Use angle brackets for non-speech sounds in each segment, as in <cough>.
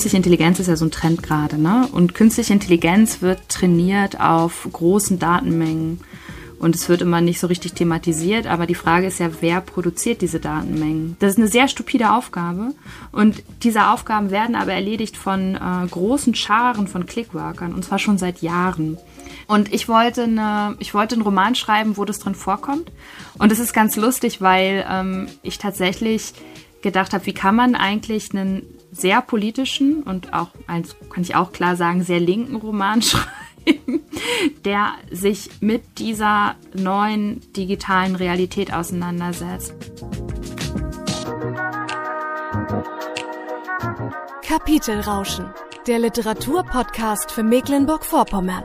künstliche Intelligenz ist ja so ein Trend gerade, ne? Und künstliche Intelligenz wird trainiert auf großen Datenmengen. Und es wird immer nicht so richtig thematisiert, aber die Frage ist ja, wer produziert diese Datenmengen? Das ist eine sehr stupide Aufgabe. Und diese Aufgaben werden aber erledigt von äh, großen Scharen von Clickworkern, und zwar schon seit Jahren. Und ich wollte, eine, ich wollte einen Roman schreiben, wo das drin vorkommt. Und es ist ganz lustig, weil ähm, ich tatsächlich gedacht habe, wie kann man eigentlich einen sehr politischen und auch, eins kann ich auch klar sagen, sehr linken Roman <laughs> schreiben, der sich mit dieser neuen digitalen Realität auseinandersetzt. Kapitelrauschen, der Literaturpodcast für Mecklenburg-Vorpommern.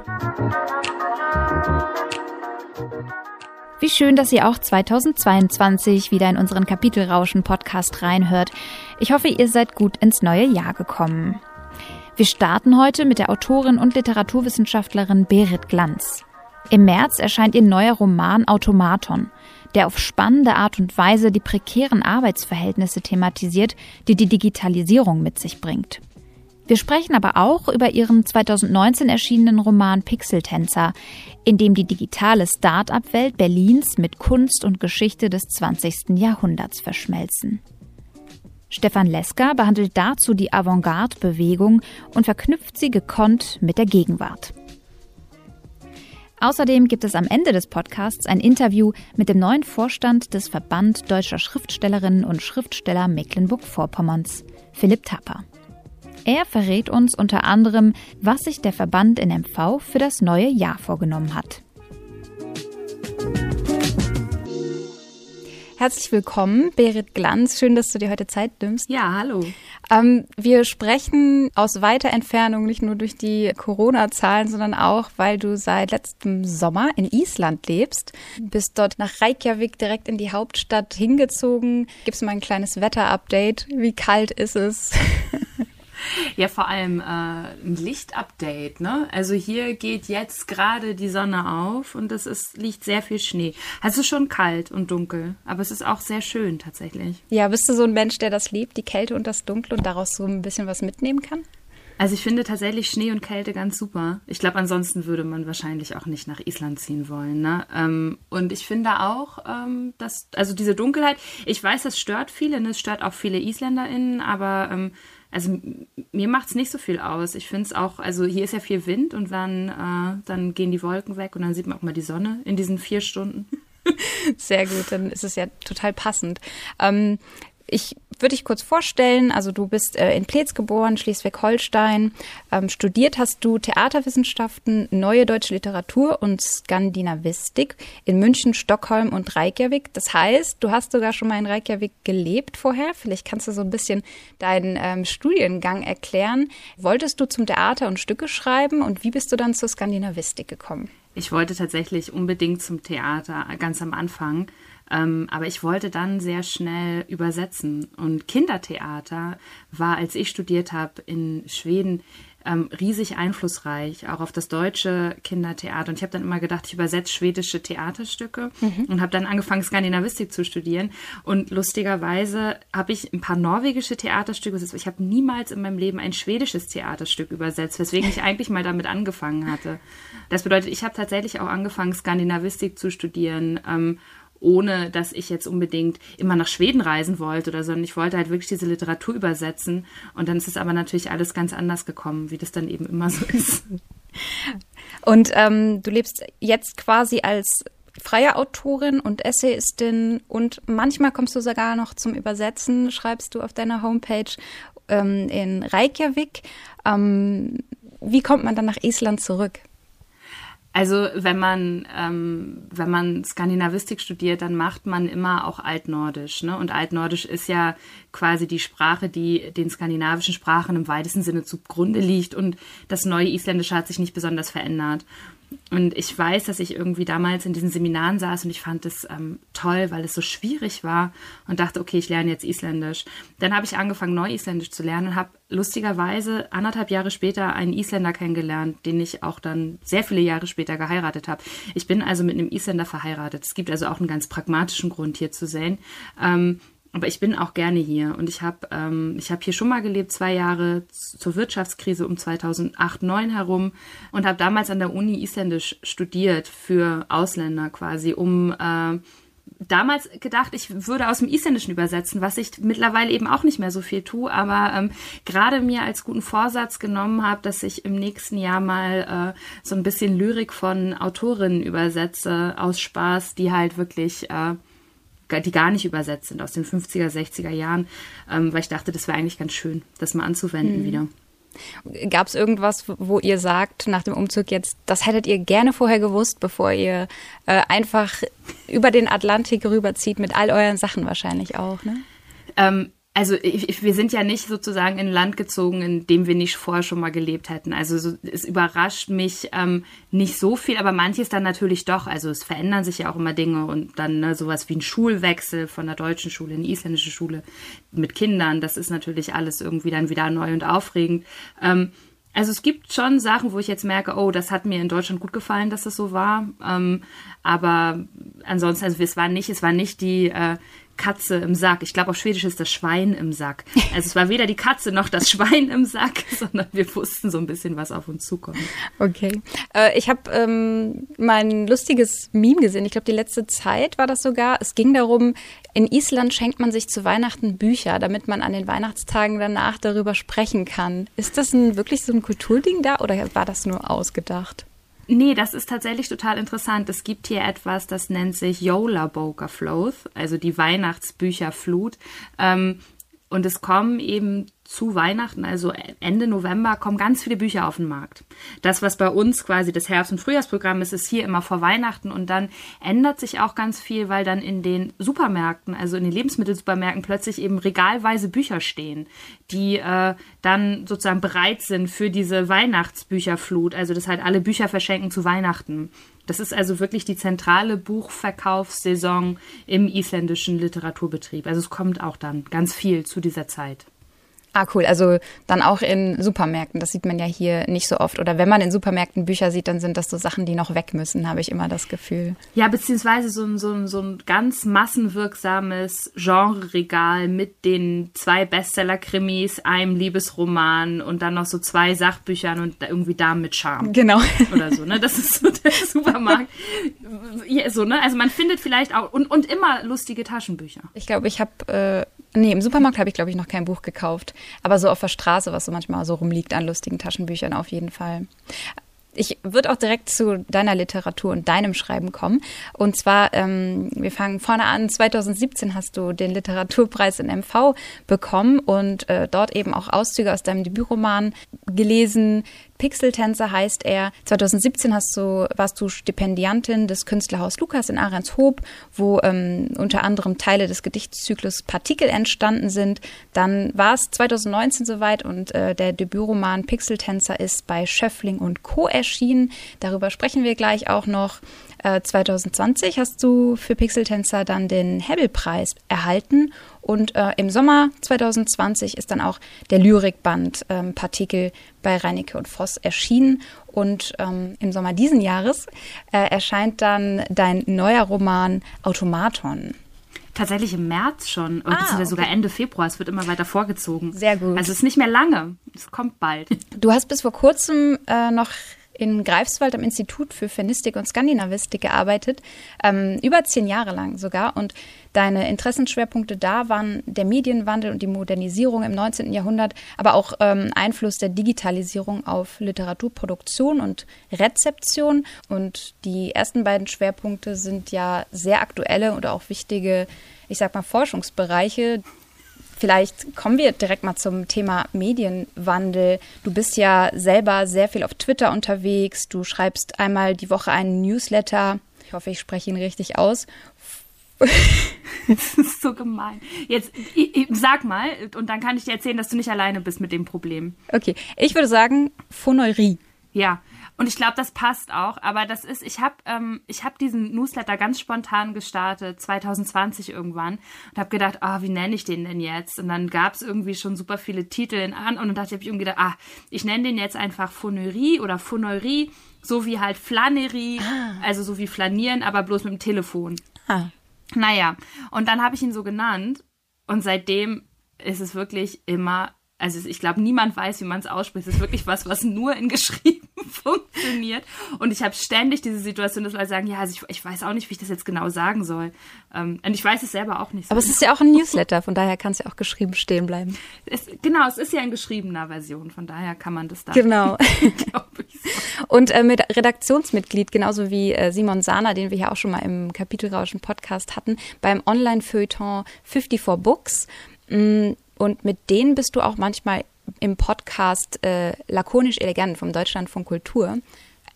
Wie schön, dass ihr auch 2022 wieder in unseren Kapitelrauschen-Podcast reinhört. Ich hoffe, ihr seid gut ins neue Jahr gekommen. Wir starten heute mit der Autorin und Literaturwissenschaftlerin Berit Glanz. Im März erscheint ihr neuer Roman Automaton, der auf spannende Art und Weise die prekären Arbeitsverhältnisse thematisiert, die die Digitalisierung mit sich bringt. Wir sprechen aber auch über ihren 2019 erschienenen Roman Pixeltänzer, in dem die digitale Start-up-Welt Berlins mit Kunst und Geschichte des 20. Jahrhunderts verschmelzen. Stefan Leska behandelt dazu die Avantgarde-Bewegung und verknüpft sie gekonnt mit der Gegenwart. Außerdem gibt es am Ende des Podcasts ein Interview mit dem neuen Vorstand des Verband Deutscher Schriftstellerinnen und Schriftsteller Mecklenburg-Vorpommerns, Philipp Tapper. Er verrät uns unter anderem, was sich der Verband in MV für das neue Jahr vorgenommen hat. Herzlich willkommen, Berit Glanz. Schön, dass du dir heute Zeit nimmst. Ja, hallo. Ähm, wir sprechen aus weiter Entfernung nicht nur durch die Corona-Zahlen, sondern auch, weil du seit letztem Sommer in Island lebst. Bist dort nach Reykjavik direkt in die Hauptstadt hingezogen. Gibst du mal ein kleines Wetter-Update? Wie kalt ist es? <laughs> <laughs> Ja, vor allem äh, ein Lichtupdate. Ne? Also hier geht jetzt gerade die Sonne auf und es ist, liegt sehr viel Schnee. Also es ist schon kalt und dunkel, aber es ist auch sehr schön tatsächlich. Ja, bist du so ein Mensch, der das liebt, die Kälte und das Dunkle und daraus so ein bisschen was mitnehmen kann? Also ich finde tatsächlich Schnee und Kälte ganz super. Ich glaube, ansonsten würde man wahrscheinlich auch nicht nach Island ziehen wollen. Ne? Ähm, und ich finde auch, ähm, dass, also diese Dunkelheit, ich weiß, das stört viele, ne? es stört auch viele IsländerInnen, aber ähm, also mir macht es nicht so viel aus. Ich finde es auch, also hier ist ja viel Wind und dann, äh, dann gehen die Wolken weg und dann sieht man auch mal die Sonne in diesen vier Stunden. <laughs> Sehr gut, dann ist es ja total passend. Ähm, ich würde dich kurz vorstellen. Also du bist äh, in Pleetz geboren, Schleswig-Holstein. Ähm, studiert hast du Theaterwissenschaften, Neue Deutsche Literatur und Skandinavistik in München, Stockholm und Reykjavik. Das heißt, du hast sogar schon mal in Reykjavik gelebt vorher. Vielleicht kannst du so ein bisschen deinen ähm, Studiengang erklären. Wolltest du zum Theater und Stücke schreiben und wie bist du dann zur Skandinavistik gekommen? Ich wollte tatsächlich unbedingt zum Theater ganz am Anfang. Ähm, aber ich wollte dann sehr schnell übersetzen. Und Kindertheater war, als ich studiert habe in Schweden, ähm, riesig einflussreich, auch auf das deutsche Kindertheater. Und ich habe dann immer gedacht, ich übersetze schwedische Theaterstücke mhm. und habe dann angefangen, Skandinavistik zu studieren. Und lustigerweise habe ich ein paar norwegische Theaterstücke übersetzt. Ich habe niemals in meinem Leben ein schwedisches Theaterstück übersetzt, weswegen ich eigentlich mal damit angefangen hatte. Das bedeutet, ich habe tatsächlich auch angefangen, Skandinavistik zu studieren. Ähm, ohne dass ich jetzt unbedingt immer nach Schweden reisen wollte oder so, sondern ich wollte halt wirklich diese Literatur übersetzen. Und dann ist es aber natürlich alles ganz anders gekommen, wie das dann eben immer so <laughs> ist. Und ähm, du lebst jetzt quasi als freie Autorin und Essayistin und manchmal kommst du sogar noch zum Übersetzen, schreibst du auf deiner Homepage ähm, in Reykjavik. Ähm, wie kommt man dann nach Island zurück? Also wenn man ähm, wenn man Skandinavistik studiert, dann macht man immer auch Altnordisch, ne? Und Altnordisch ist ja quasi die Sprache, die den skandinavischen Sprachen im weitesten Sinne zugrunde liegt. Und das neue Isländische hat sich nicht besonders verändert. Und ich weiß, dass ich irgendwie damals in diesen Seminaren saß und ich fand es ähm, toll, weil es so schwierig war und dachte, okay, ich lerne jetzt Isländisch. Dann habe ich angefangen, Neu-Isländisch zu lernen und habe lustigerweise anderthalb Jahre später einen Isländer kennengelernt, den ich auch dann sehr viele Jahre später geheiratet habe. Ich bin also mit einem Isländer verheiratet. Es gibt also auch einen ganz pragmatischen Grund hier zu sehen. Ähm, aber ich bin auch gerne hier. Und ich habe ähm, ich habe hier schon mal gelebt zwei Jahre zur Wirtschaftskrise um 2008 9 herum und habe damals an der Uni Isländisch studiert für Ausländer quasi um äh, damals gedacht, ich würde aus dem Isländischen übersetzen, was ich mittlerweile eben auch nicht mehr so viel tue, aber ähm, gerade mir als guten Vorsatz genommen habe, dass ich im nächsten Jahr mal äh, so ein bisschen Lyrik von Autorinnen übersetze aus Spaß, die halt wirklich äh, die gar nicht übersetzt sind aus den 50er, 60er Jahren, ähm, weil ich dachte, das wäre eigentlich ganz schön, das mal anzuwenden mhm. wieder. Gab es irgendwas, wo ihr sagt, nach dem Umzug jetzt, das hättet ihr gerne vorher gewusst, bevor ihr äh, einfach über den Atlantik rüberzieht mit all euren Sachen wahrscheinlich auch, ne? Ähm, also ich, wir sind ja nicht sozusagen in ein Land gezogen, in dem wir nicht vorher schon mal gelebt hätten. Also so, es überrascht mich ähm, nicht so viel, aber manches dann natürlich doch. Also es verändern sich ja auch immer Dinge und dann ne, sowas wie ein Schulwechsel von der deutschen Schule in die isländische Schule mit Kindern, das ist natürlich alles irgendwie dann wieder neu und aufregend. Ähm, also es gibt schon Sachen, wo ich jetzt merke, oh, das hat mir in Deutschland gut gefallen, dass das so war. Ähm, aber ansonsten, also es war nicht, es war nicht die äh, Katze im Sack. Ich glaube, auf Schwedisch ist das Schwein im Sack. Also es war weder die Katze noch das Schwein im Sack, <laughs> sondern wir wussten so ein bisschen, was auf uns zukommt. Okay. Äh, ich habe ähm, mein lustiges Meme gesehen. Ich glaube, die letzte Zeit war das sogar. Es ging darum, in Island schenkt man sich zu Weihnachten Bücher, damit man an den Weihnachtstagen danach darüber sprechen kann. Ist das ein, wirklich so ein Kulturding da oder war das nur ausgedacht? Nee, das ist tatsächlich total interessant. Es gibt hier etwas, das nennt sich Yola Boker Floth, also die Weihnachtsbücherflut. Ähm, und es kommen eben zu Weihnachten, also Ende November, kommen ganz viele Bücher auf den Markt. Das, was bei uns quasi das Herbst- und Frühjahrsprogramm ist, ist hier immer vor Weihnachten und dann ändert sich auch ganz viel, weil dann in den Supermärkten, also in den Lebensmittelsupermärkten plötzlich eben regalweise Bücher stehen, die äh, dann sozusagen bereit sind für diese Weihnachtsbücherflut, also das halt alle Bücher verschenken zu Weihnachten. Das ist also wirklich die zentrale Buchverkaufssaison im isländischen Literaturbetrieb. Also es kommt auch dann ganz viel zu dieser Zeit. Ah, cool. Also dann auch in Supermärkten. Das sieht man ja hier nicht so oft. Oder wenn man in Supermärkten Bücher sieht, dann sind das so Sachen, die noch weg müssen, habe ich immer das Gefühl. Ja, beziehungsweise so ein, so ein, so ein ganz massenwirksames Genre-Regal mit den zwei Bestseller-Krimis, einem Liebesroman und dann noch so zwei Sachbüchern und irgendwie Damen mit Charme. Genau. <laughs> Oder so, ne? Das ist so der <laughs> Supermarkt. ja, so, ne? Also man findet vielleicht auch und, und immer lustige Taschenbücher. Ich glaube, ich habe äh, Nee, im Supermarkt habe ich, glaube ich, noch kein Buch gekauft. Aber so auf der Straße, was so manchmal so rumliegt an lustigen Taschenbüchern, auf jeden Fall. Ich würde auch direkt zu deiner Literatur und deinem Schreiben kommen. Und zwar, ähm, wir fangen vorne an. 2017 hast du den Literaturpreis in MV bekommen und äh, dort eben auch Auszüge aus deinem Debütroman gelesen. Pixeltänzer heißt er. 2017 hast du, warst du Stipendiantin des Künstlerhaus Lukas in Ahrenshoop, wo ähm, unter anderem Teile des Gedichtszyklus Partikel entstanden sind. Dann war es 2019 soweit und äh, der Debütroman Pixeltänzer ist bei Schöffling und Co. erschienen. Darüber sprechen wir gleich auch noch. 2020 äh, hast du für Pixeltänzer dann den Hebel-Preis erhalten und äh, im Sommer 2020 ist dann auch der Lyrikband ähm, Partikel bei Reinecke und Voss erschienen. Und ähm, im Sommer diesen Jahres äh, erscheint dann dein neuer Roman Automaton. Tatsächlich im März schon, ah, beziehungsweise okay. sogar Ende Februar. Es wird immer weiter vorgezogen. Sehr gut. Also es ist nicht mehr lange. Es kommt bald. Du hast bis vor kurzem äh, noch in Greifswald am Institut für Fernistik und Skandinavistik gearbeitet, ähm, über zehn Jahre lang sogar. Und deine Interessenschwerpunkte da waren der Medienwandel und die Modernisierung im 19. Jahrhundert, aber auch ähm, Einfluss der Digitalisierung auf Literaturproduktion und Rezeption. Und die ersten beiden Schwerpunkte sind ja sehr aktuelle und auch wichtige, ich sag mal, Forschungsbereiche. Vielleicht kommen wir direkt mal zum Thema Medienwandel. Du bist ja selber sehr viel auf Twitter unterwegs. Du schreibst einmal die Woche einen Newsletter. Ich hoffe, ich spreche ihn richtig aus. <laughs> das ist so gemein. Jetzt ich, ich, sag mal und dann kann ich dir erzählen, dass du nicht alleine bist mit dem Problem. Okay, ich würde sagen Phonerie. Ja, und ich glaube, das passt auch. Aber das ist, ich habe ähm, ich hab diesen Newsletter ganz spontan gestartet, 2020 irgendwann. Und habe gedacht, ah, oh, wie nenne ich den denn jetzt? Und dann gab es irgendwie schon super viele Titel in an. Und dann dachte ich, ich irgendwie gedacht, ah, ich nenne den jetzt einfach Phonerie oder Phonerie, so wie halt Flanerie, ah. also so wie Flanieren, aber bloß mit dem Telefon. Ah. Naja, und dann habe ich ihn so genannt Und seitdem ist es wirklich immer also ich glaube, niemand weiß, wie man es ausspricht. Es ist wirklich was, was nur in <laughs> geschrieben funktioniert. Und ich habe ständig diese Situation, dass Leute sagen, ja, also ich, ich, weiß auch nicht, wie ich das jetzt genau sagen soll. Ähm, und ich weiß es selber auch nicht. So Aber es ist ja auch ein Newsletter, von daher kann es ja auch geschrieben stehen bleiben. Es, genau, es ist ja in geschriebener Version, von daher kann man das da. Genau. <laughs> Und äh, mit Redaktionsmitglied, genauso wie äh, Simon Sahner, den wir ja auch schon mal im Kapitelrauschen Podcast hatten, beim Online-Feuilleton 54 Books. Mh, mm, und mit denen bist du auch manchmal im Podcast äh, lakonisch elegant vom Deutschlandfunk Kultur.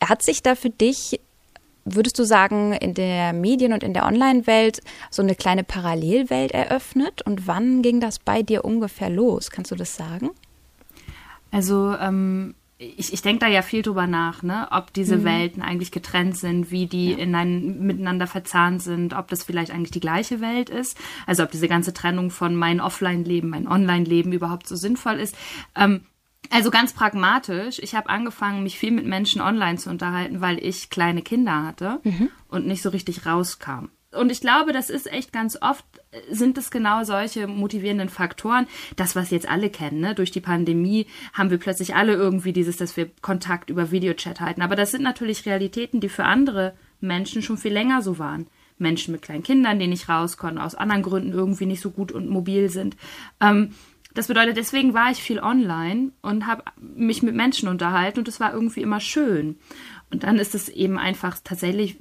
Hat sich da für dich, würdest du sagen, in der Medien- und in der Online-Welt so eine kleine Parallelwelt eröffnet? Und wann ging das bei dir ungefähr los? Kannst du das sagen? Also ähm, ich, ich denke da ja viel drüber nach, ne? ob diese mhm. Welten eigentlich getrennt sind, wie die ja. in ein, miteinander verzahnt sind, ob das vielleicht eigentlich die gleiche Welt ist, also ob diese ganze Trennung von mein Offline-Leben, mein Online-Leben überhaupt so sinnvoll ist. Ähm, also ganz pragmatisch, ich habe angefangen, mich viel mit Menschen online zu unterhalten, weil ich kleine Kinder hatte mhm. und nicht so richtig rauskam. Und ich glaube, das ist echt ganz oft, sind es genau solche motivierenden Faktoren. Das, was jetzt alle kennen, ne? durch die Pandemie haben wir plötzlich alle irgendwie dieses, dass wir Kontakt über Videochat halten. Aber das sind natürlich Realitäten, die für andere Menschen schon viel länger so waren. Menschen mit kleinen Kindern, die nicht raus konnten, aus anderen Gründen irgendwie nicht so gut und mobil sind. Ähm, das bedeutet, deswegen war ich viel online und habe mich mit Menschen unterhalten und es war irgendwie immer schön. Und dann ist es eben einfach tatsächlich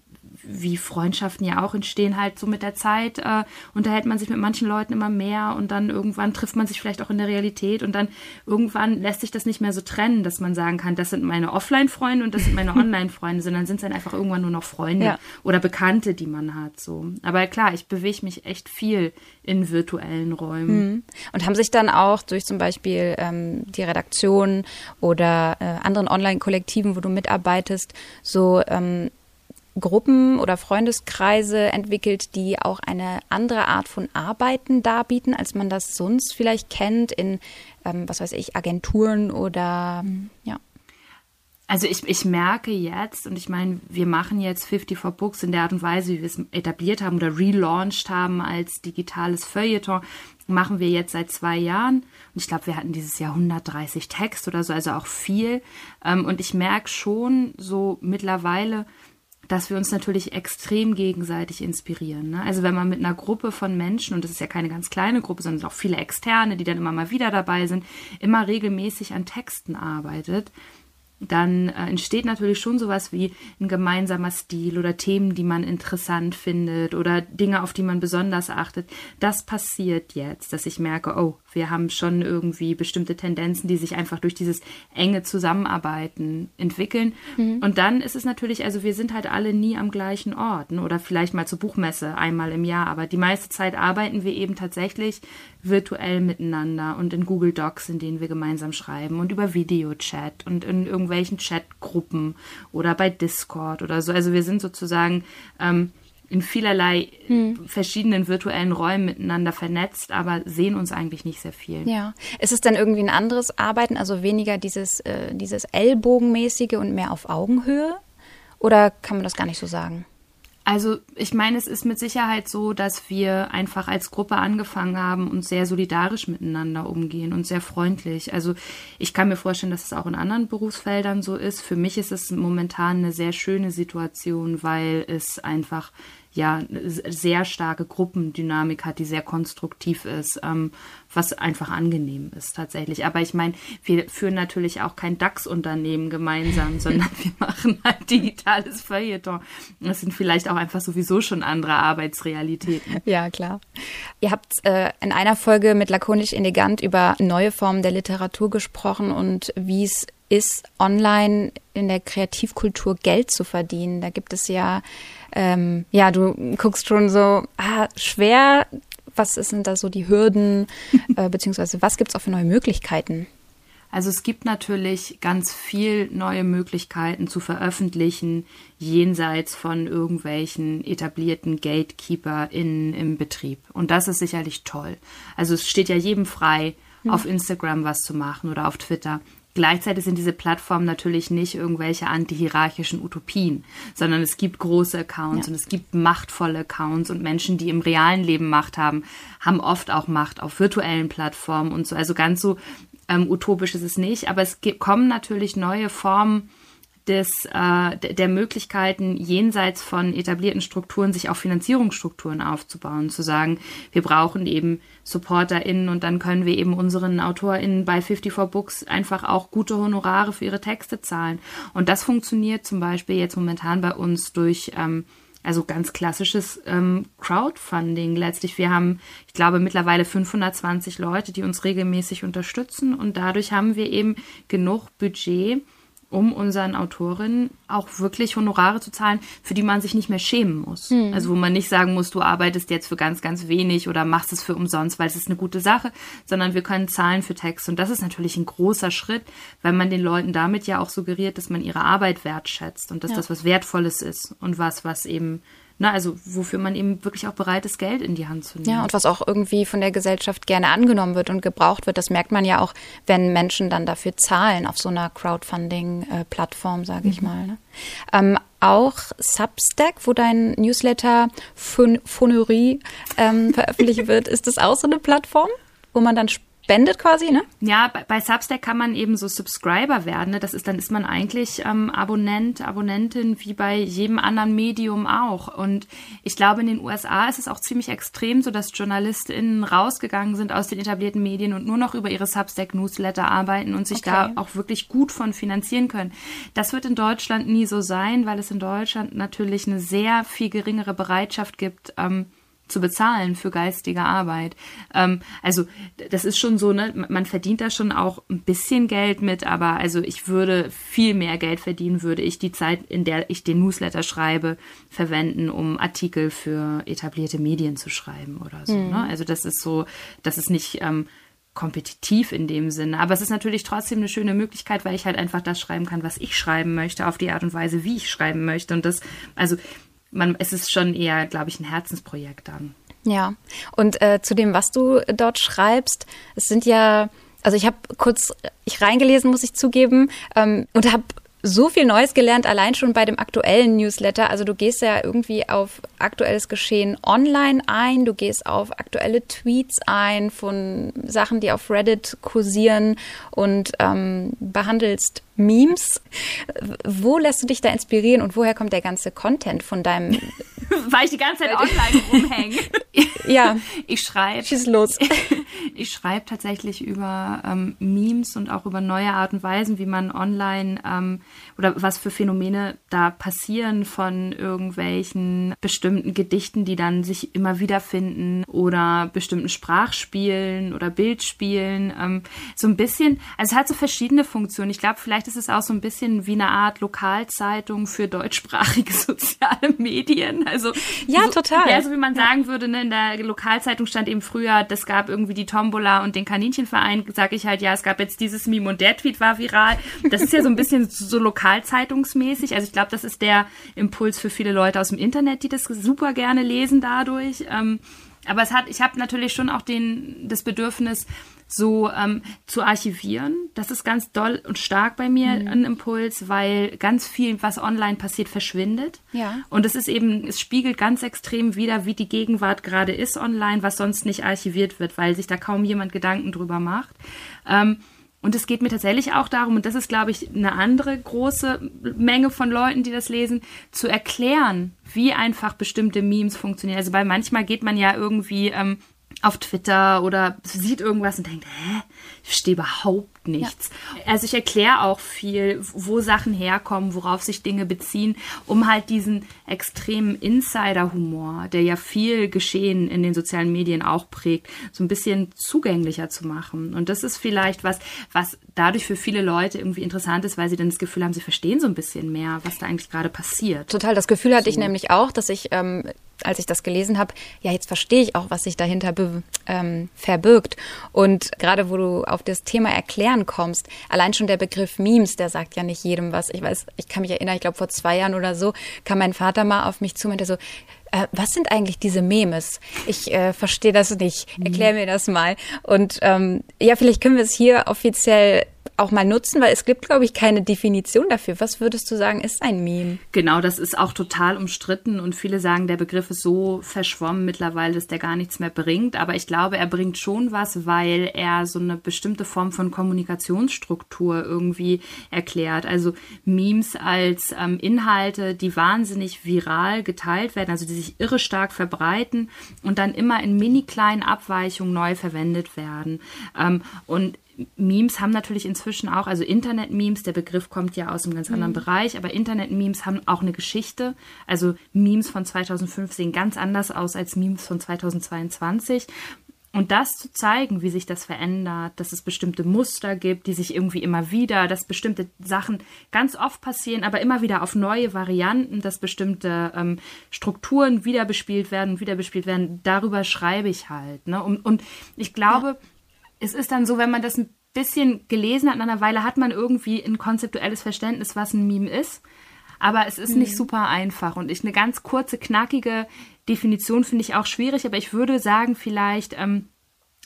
wie Freundschaften ja auch entstehen, halt so mit der Zeit, äh, unterhält man sich mit manchen Leuten immer mehr und dann irgendwann trifft man sich vielleicht auch in der Realität und dann irgendwann lässt sich das nicht mehr so trennen, dass man sagen kann, das sind meine Offline-Freunde und das sind meine <laughs> Online-Freunde, sondern sind es dann einfach irgendwann nur noch Freunde ja. oder Bekannte, die man hat. So. Aber klar, ich bewege mich echt viel in virtuellen Räumen. Mhm. Und haben sich dann auch durch zum Beispiel ähm, die Redaktion oder äh, anderen Online-Kollektiven, wo du mitarbeitest, so ähm, Gruppen oder Freundeskreise entwickelt, die auch eine andere Art von Arbeiten darbieten, als man das sonst vielleicht kennt in, ähm, was weiß ich, Agenturen oder ja. Also ich, ich merke jetzt, und ich meine, wir machen jetzt 54 Books in der Art und Weise, wie wir es etabliert haben oder relaunched haben als digitales Feuilleton, machen wir jetzt seit zwei Jahren. Und ich glaube, wir hatten dieses Jahr 130 Text oder so, also auch viel. Ähm, und ich merke schon so mittlerweile, dass wir uns natürlich extrem gegenseitig inspirieren. Ne? Also wenn man mit einer Gruppe von Menschen, und das ist ja keine ganz kleine Gruppe, sondern auch viele Externe, die dann immer mal wieder dabei sind, immer regelmäßig an Texten arbeitet, dann äh, entsteht natürlich schon sowas wie ein gemeinsamer Stil oder Themen, die man interessant findet oder Dinge, auf die man besonders achtet. Das passiert jetzt, dass ich merke, oh, wir haben schon irgendwie bestimmte Tendenzen, die sich einfach durch dieses enge Zusammenarbeiten entwickeln. Mhm. Und dann ist es natürlich, also wir sind halt alle nie am gleichen Ort ne? oder vielleicht mal zur Buchmesse einmal im Jahr, aber die meiste Zeit arbeiten wir eben tatsächlich virtuell miteinander und in Google Docs, in denen wir gemeinsam schreiben und über Videochat und in irgendwelchen Chatgruppen oder bei Discord oder so. Also wir sind sozusagen ähm, in vielerlei hm. verschiedenen virtuellen Räumen miteinander vernetzt, aber sehen uns eigentlich nicht sehr viel. Ja. Ist es dann irgendwie ein anderes Arbeiten, also weniger dieses, äh, dieses Ellbogenmäßige und mehr auf Augenhöhe? Oder kann man das gar nicht so sagen? Also ich meine, es ist mit Sicherheit so, dass wir einfach als Gruppe angefangen haben und sehr solidarisch miteinander umgehen und sehr freundlich. Also ich kann mir vorstellen, dass es auch in anderen Berufsfeldern so ist. Für mich ist es momentan eine sehr schöne Situation, weil es einfach ja sehr starke Gruppendynamik hat, die sehr konstruktiv ist, ähm, was einfach angenehm ist tatsächlich. Aber ich meine, wir führen natürlich auch kein DAX-Unternehmen gemeinsam, <laughs> sondern wir machen halt digitales Feuilleton. Das sind vielleicht auch einfach sowieso schon andere Arbeitsrealitäten. Ja, klar. Ihr habt äh, in einer Folge mit Lakonisch Elegant über neue Formen der Literatur gesprochen und wie es ist, online in der Kreativkultur Geld zu verdienen. Da gibt es ja ähm, ja, du guckst schon so, ah, schwer, was sind da so die Hürden, <laughs> äh, beziehungsweise was gibt es auch für neue Möglichkeiten? Also es gibt natürlich ganz viel neue Möglichkeiten zu veröffentlichen, jenseits von irgendwelchen etablierten Gatekeeper in, im Betrieb. Und das ist sicherlich toll. Also es steht ja jedem frei, mhm. auf Instagram was zu machen oder auf Twitter. Gleichzeitig sind diese Plattformen natürlich nicht irgendwelche antihierarchischen Utopien, sondern es gibt große Accounts ja. und es gibt machtvolle Accounts und Menschen, die im realen Leben Macht haben, haben oft auch Macht auf virtuellen Plattformen und so. Also ganz so ähm, utopisch ist es nicht, aber es kommen natürlich neue Formen des, äh, der Möglichkeiten, jenseits von etablierten Strukturen sich auch Finanzierungsstrukturen aufzubauen, zu sagen, wir brauchen eben SupporterInnen und dann können wir eben unseren AutorInnen bei 54 Books einfach auch gute Honorare für ihre Texte zahlen. Und das funktioniert zum Beispiel jetzt momentan bei uns durch ähm, also ganz klassisches ähm, Crowdfunding letztlich. Wir haben, ich glaube, mittlerweile 520 Leute, die uns regelmäßig unterstützen und dadurch haben wir eben genug Budget, um unseren Autorinnen auch wirklich Honorare zu zahlen, für die man sich nicht mehr schämen muss. Mhm. Also wo man nicht sagen muss, du arbeitest jetzt für ganz, ganz wenig oder machst es für umsonst, weil es ist eine gute Sache, sondern wir können zahlen für Text. Und das ist natürlich ein großer Schritt, weil man den Leuten damit ja auch suggeriert, dass man ihre Arbeit wertschätzt und dass ja. das was Wertvolles ist und was, was eben na, also wofür man eben wirklich auch bereit ist, Geld in die Hand zu nehmen. Ja, und was auch irgendwie von der Gesellschaft gerne angenommen wird und gebraucht wird. Das merkt man ja auch, wenn Menschen dann dafür zahlen auf so einer Crowdfunding-Plattform, sage ich mhm. mal. Ne? Ähm, auch Substack, wo dein Newsletter Phonerie ähm, veröffentlicht <laughs> wird, ist das auch so eine Plattform, wo man dann spendet quasi, ne? Ja, bei, bei Substack kann man eben so Subscriber werden. Ne? Das ist, dann ist man eigentlich ähm, Abonnent, Abonnentin wie bei jedem anderen Medium auch. Und ich glaube, in den USA ist es auch ziemlich extrem so, dass JournalistInnen rausgegangen sind aus den etablierten Medien und nur noch über ihre Substack-Newsletter arbeiten und sich okay. da auch wirklich gut von finanzieren können. Das wird in Deutschland nie so sein, weil es in Deutschland natürlich eine sehr viel geringere Bereitschaft gibt, ähm, zu bezahlen für geistige Arbeit. Ähm, also das ist schon so, ne, man verdient da schon auch ein bisschen Geld mit, aber also ich würde viel mehr Geld verdienen, würde ich die Zeit, in der ich den Newsletter schreibe, verwenden, um Artikel für etablierte Medien zu schreiben oder so. Mhm. Ne? Also das ist so, das ist nicht ähm, kompetitiv in dem Sinne. Aber es ist natürlich trotzdem eine schöne Möglichkeit, weil ich halt einfach das schreiben kann, was ich schreiben möchte, auf die Art und Weise, wie ich schreiben möchte. Und das, also man, es ist schon eher, glaube ich, ein Herzensprojekt dann. Ja, und äh, zu dem, was du dort schreibst, es sind ja, also ich habe kurz ich reingelesen, muss ich zugeben, ähm, und habe so viel Neues gelernt, allein schon bei dem aktuellen Newsletter. Also du gehst ja irgendwie auf aktuelles Geschehen online ein, du gehst auf aktuelle Tweets ein von Sachen, die auf Reddit kursieren und ähm, behandelst Memes. Wo lässt du dich da inspirieren und woher kommt der ganze Content von deinem? <laughs> Weil ich die ganze Zeit online rumhänge. <laughs> ja. Ich schreibe. Schieß los. <laughs> Ich schreibe tatsächlich über ähm, Memes und auch über neue Art und Weisen, wie man online ähm, oder was für Phänomene da passieren von irgendwelchen bestimmten Gedichten, die dann sich immer wiederfinden oder bestimmten Sprachspielen oder Bildspielen. Ähm, so ein bisschen, also es hat so verschiedene Funktionen. Ich glaube, vielleicht ist es auch so ein bisschen wie eine Art Lokalzeitung für deutschsprachige <laughs> soziale Medien. Also ja, so, total. Ja, so wie man sagen würde, ne, in der Lokalzeitung stand eben früher, das gab irgendwie die Tombola und den Kaninchenverein. Sage ich halt, ja, es gab jetzt dieses Meme und der Tweet war viral. Das ist ja so ein bisschen so lokalzeitungsmäßig. Also ich glaube, das ist der Impuls für viele Leute aus dem Internet, die das super gerne lesen dadurch. Ähm, aber es hat, ich habe natürlich schon auch den, das Bedürfnis, so ähm, zu archivieren. Das ist ganz doll und stark bei mir mhm. ein Impuls, weil ganz viel, was online passiert, verschwindet. Ja. Und es ist eben, es spiegelt ganz extrem wieder, wie die Gegenwart gerade ist online, was sonst nicht archiviert wird, weil sich da kaum jemand Gedanken drüber macht. Ähm, und es geht mir tatsächlich auch darum, und das ist, glaube ich, eine andere große Menge von Leuten, die das lesen, zu erklären, wie einfach bestimmte Memes funktionieren. Also, weil manchmal geht man ja irgendwie ähm, auf Twitter oder sieht irgendwas und denkt, hä, ich verstehe überhaupt nichts. Ja. Also ich erkläre auch viel, wo Sachen herkommen, worauf sich Dinge beziehen, um halt diesen extremen Insider-Humor, der ja viel Geschehen in den sozialen Medien auch prägt, so ein bisschen zugänglicher zu machen. Und das ist vielleicht was, was dadurch für viele Leute irgendwie interessant ist, weil sie dann das Gefühl haben, sie verstehen so ein bisschen mehr, was da eigentlich gerade passiert. Total, das Gefühl hatte so. ich nämlich auch, dass ich ähm, als ich das gelesen habe, ja, jetzt verstehe ich auch, was sich dahinter ähm, verbirgt. Und gerade wo du auf das Thema Erklären kommst, allein schon der Begriff Memes, der sagt ja nicht jedem was. Ich weiß, ich kann mich erinnern, ich glaube vor zwei Jahren oder so kam mein Vater mal auf mich zu und meinte so, äh, was sind eigentlich diese Memes? Ich äh, verstehe das nicht. Erklär mir das mal. Und ähm, ja, vielleicht können wir es hier offiziell auch mal nutzen, weil es gibt, glaube ich, keine Definition dafür. Was würdest du sagen, ist ein Meme? Genau, das ist auch total umstritten und viele sagen, der Begriff ist so verschwommen mittlerweile, dass der gar nichts mehr bringt. Aber ich glaube, er bringt schon was, weil er so eine bestimmte Form von Kommunikationsstruktur irgendwie erklärt. Also Memes als ähm, Inhalte, die wahnsinnig viral geteilt werden, also die sich irre stark verbreiten und dann immer in mini kleinen Abweichungen neu verwendet werden. Ähm, und Memes haben natürlich inzwischen auch, also Internet-Memes, der Begriff kommt ja aus einem ganz anderen mhm. Bereich, aber Internet-Memes haben auch eine Geschichte. Also Memes von 2005 sehen ganz anders aus als Memes von 2022. Und das zu zeigen, wie sich das verändert, dass es bestimmte Muster gibt, die sich irgendwie immer wieder, dass bestimmte Sachen ganz oft passieren, aber immer wieder auf neue Varianten, dass bestimmte ähm, Strukturen wieder bespielt werden, wieder bespielt werden, darüber schreibe ich halt. Ne? Und, und ich glaube, ja es ist dann so, wenn man das ein bisschen gelesen hat, nach einer Weile hat man irgendwie ein konzeptuelles Verständnis, was ein Meme ist. Aber es ist mhm. nicht super einfach und ich eine ganz kurze, knackige Definition finde ich auch schwierig, aber ich würde sagen, vielleicht ähm,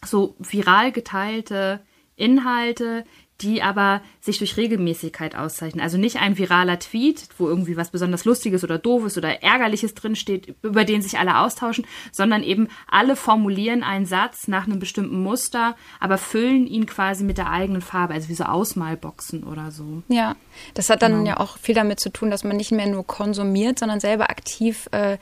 so viral geteilte Inhalte, die aber sich durch Regelmäßigkeit auszeichnen. Also nicht ein viraler Tweet, wo irgendwie was besonders Lustiges oder Doofes oder Ärgerliches drinsteht, über den sich alle austauschen, sondern eben alle formulieren einen Satz nach einem bestimmten Muster, aber füllen ihn quasi mit der eigenen Farbe, also wie so Ausmalboxen oder so. Ja, das hat dann genau. ja auch viel damit zu tun, dass man nicht mehr nur konsumiert, sondern selber aktiv äh,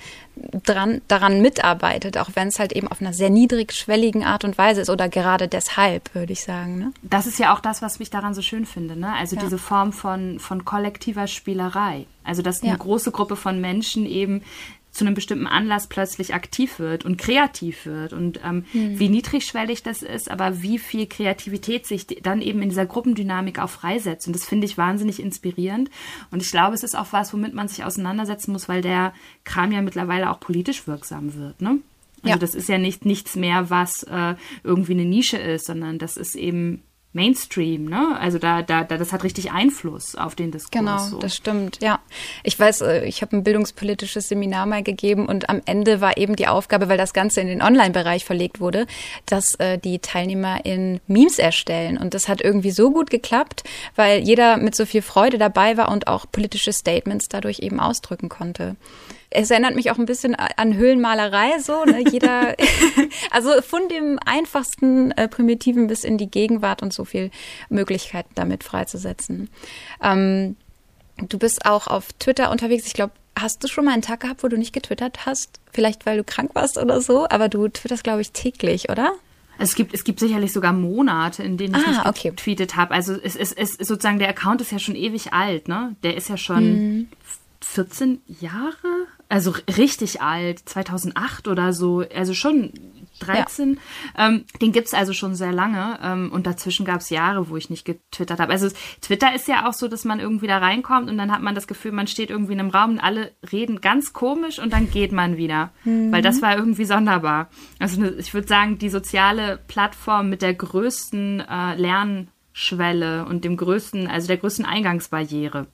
dran, daran mitarbeitet, auch wenn es halt eben auf einer sehr niedrigschwelligen Art und Weise ist oder gerade deshalb, würde ich sagen. Ne? Das ist ja auch das, was mich daran so schön finde. Ne? Also ja. diese Form von, von kollektiver Spielerei. Also dass eine ja. große Gruppe von Menschen eben zu einem bestimmten Anlass plötzlich aktiv wird und kreativ wird und ähm, mhm. wie niedrigschwellig das ist, aber wie viel Kreativität sich dann eben in dieser Gruppendynamik auch freisetzt. Und das finde ich wahnsinnig inspirierend. Und ich glaube, es ist auch was, womit man sich auseinandersetzen muss, weil der Kram ja mittlerweile auch politisch wirksam wird. Ne? Also ja. das ist ja nicht nichts mehr, was äh, irgendwie eine Nische ist, sondern das ist eben Mainstream, ne? Also da, da, da, das hat richtig Einfluss auf den Diskurs. Genau, so. das stimmt, ja. Ich weiß, äh, ich habe ein bildungspolitisches Seminar mal gegeben und am Ende war eben die Aufgabe, weil das Ganze in den Online-Bereich verlegt wurde, dass äh, die Teilnehmer in Memes erstellen. Und das hat irgendwie so gut geklappt, weil jeder mit so viel Freude dabei war und auch politische Statements dadurch eben ausdrücken konnte es erinnert mich auch ein bisschen an Höhlenmalerei, so, ne? Jeder, <laughs> also von dem einfachsten äh, Primitiven bis in die Gegenwart und so viel Möglichkeiten damit freizusetzen. Ähm, du bist auch auf Twitter unterwegs. Ich glaube, hast du schon mal einen Tag gehabt, wo du nicht getwittert hast? Vielleicht, weil du krank warst oder so, aber du twitterst, glaube ich, täglich, oder? Es gibt, es gibt sicherlich sogar Monate, in denen ich ah, nicht okay. getweetet habe. Also es ist sozusagen, der Account ist ja schon ewig alt, ne? Der ist ja schon hm. 14 Jahre also richtig alt, 2008 oder so, also schon 13. Ja. Ähm, den gibt's also schon sehr lange ähm, und dazwischen gab's Jahre, wo ich nicht getwittert habe. Also Twitter ist ja auch so, dass man irgendwie da reinkommt und dann hat man das Gefühl, man steht irgendwie in einem Raum und alle reden ganz komisch und dann geht man wieder, mhm. weil das war irgendwie sonderbar. Also ich würde sagen, die soziale Plattform mit der größten äh, Lernschwelle und dem größten, also der größten Eingangsbarriere,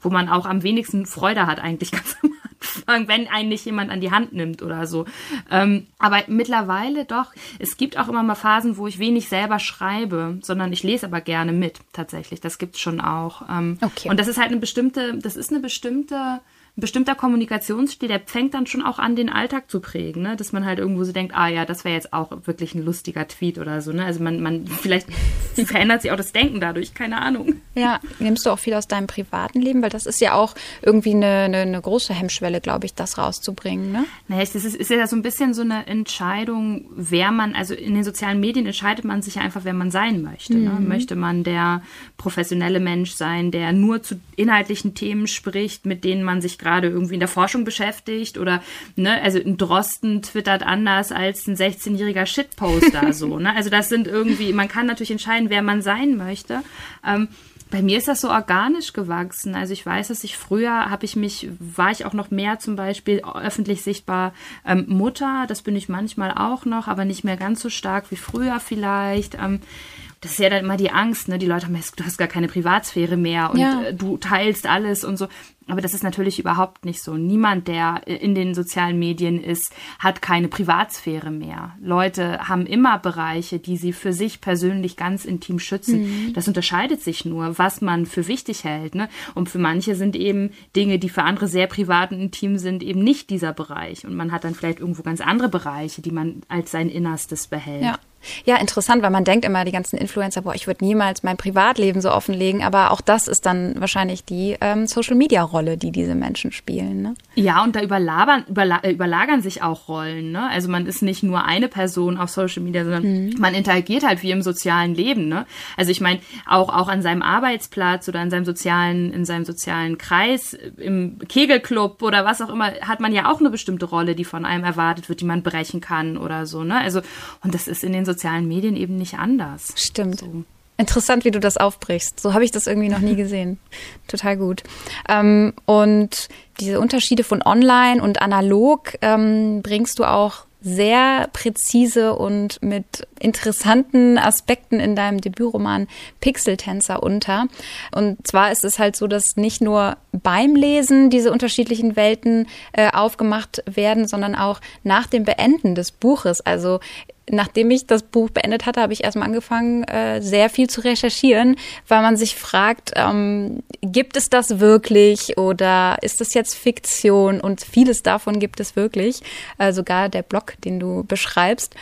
wo man auch am wenigsten Freude hat eigentlich <laughs> ganz am Anfang, wenn einen nicht jemand an die Hand nimmt oder so. Ähm, aber mittlerweile doch, es gibt auch immer mal Phasen, wo ich wenig selber schreibe, sondern ich lese aber gerne mit, tatsächlich. Das gibt's schon auch. Ähm, okay. Und das ist halt eine bestimmte, das ist eine bestimmte ein bestimmter Kommunikationsstil, der fängt dann schon auch an, den Alltag zu prägen, ne? dass man halt irgendwo so denkt, ah ja, das wäre jetzt auch wirklich ein lustiger Tweet oder so. Ne? Also man, man, vielleicht <laughs> verändert sich auch das Denken dadurch, keine Ahnung. Ja, nimmst du auch viel aus deinem privaten Leben, weil das ist ja auch irgendwie eine, eine, eine große Hemmschwelle, glaube ich, das rauszubringen. Ne? Naja, das ist, ist ja so ein bisschen so eine Entscheidung, wer man, also in den sozialen Medien entscheidet man sich ja einfach, wer man sein möchte. Ne? Mhm. Ne? Möchte man der professionelle Mensch sein, der nur zu inhaltlichen Themen spricht, mit denen man sich gerade irgendwie in der Forschung beschäftigt oder, ne, also ein Drosten twittert anders als ein 16-jähriger Shitposter <laughs> so, ne? Also das sind irgendwie, man kann natürlich entscheiden, wer man sein möchte. Ähm, bei mir ist das so organisch gewachsen. Also ich weiß, dass ich früher habe ich mich, war ich auch noch mehr zum Beispiel öffentlich sichtbar ähm, Mutter. Das bin ich manchmal auch noch, aber nicht mehr ganz so stark wie früher vielleicht. Ähm, das ist ja dann immer die Angst, ne? Die Leute haben, du hast gar keine Privatsphäre mehr und ja. Äh, du teilst alles und so. Aber das ist natürlich überhaupt nicht so. Niemand, der in den sozialen Medien ist, hat keine Privatsphäre mehr. Leute haben immer Bereiche, die sie für sich persönlich ganz intim schützen. Mhm. Das unterscheidet sich nur, was man für wichtig hält. Ne? Und für manche sind eben Dinge, die für andere sehr privat und intim sind, eben nicht dieser Bereich. Und man hat dann vielleicht irgendwo ganz andere Bereiche, die man als sein Innerstes behält. Ja. Ja, interessant, weil man denkt immer, die ganzen Influencer, boah, ich würde niemals mein Privatleben so offenlegen, aber auch das ist dann wahrscheinlich die ähm, Social-Media-Rolle, die diese Menschen spielen. Ne? Ja, und da überlagern, überla äh, überlagern sich auch Rollen. Ne? Also man ist nicht nur eine Person auf Social Media, sondern mhm. man interagiert halt wie im sozialen Leben. Ne? Also ich meine, auch, auch an seinem Arbeitsplatz oder in seinem sozialen, in seinem sozialen Kreis, im Kegelclub oder was auch immer, hat man ja auch eine bestimmte Rolle, die von einem erwartet wird, die man brechen kann oder so. Ne? Also, und das ist in den sozialen Medien eben nicht anders. Stimmt. So. Interessant, wie du das aufbrichst. So habe ich das irgendwie noch nie <laughs> gesehen. Total gut. Ähm, und diese Unterschiede von online und analog ähm, bringst du auch sehr präzise und mit interessanten Aspekten in deinem Debütroman Pixeltänzer unter. Und zwar ist es halt so, dass nicht nur beim Lesen diese unterschiedlichen Welten äh, aufgemacht werden, sondern auch nach dem Beenden des Buches. Also nachdem ich das Buch beendet hatte, habe ich erstmal angefangen, äh, sehr viel zu recherchieren, weil man sich fragt, ähm, gibt es das wirklich oder ist das jetzt Fiktion? Und vieles davon gibt es wirklich, äh, sogar der Blog, den du beschreibst.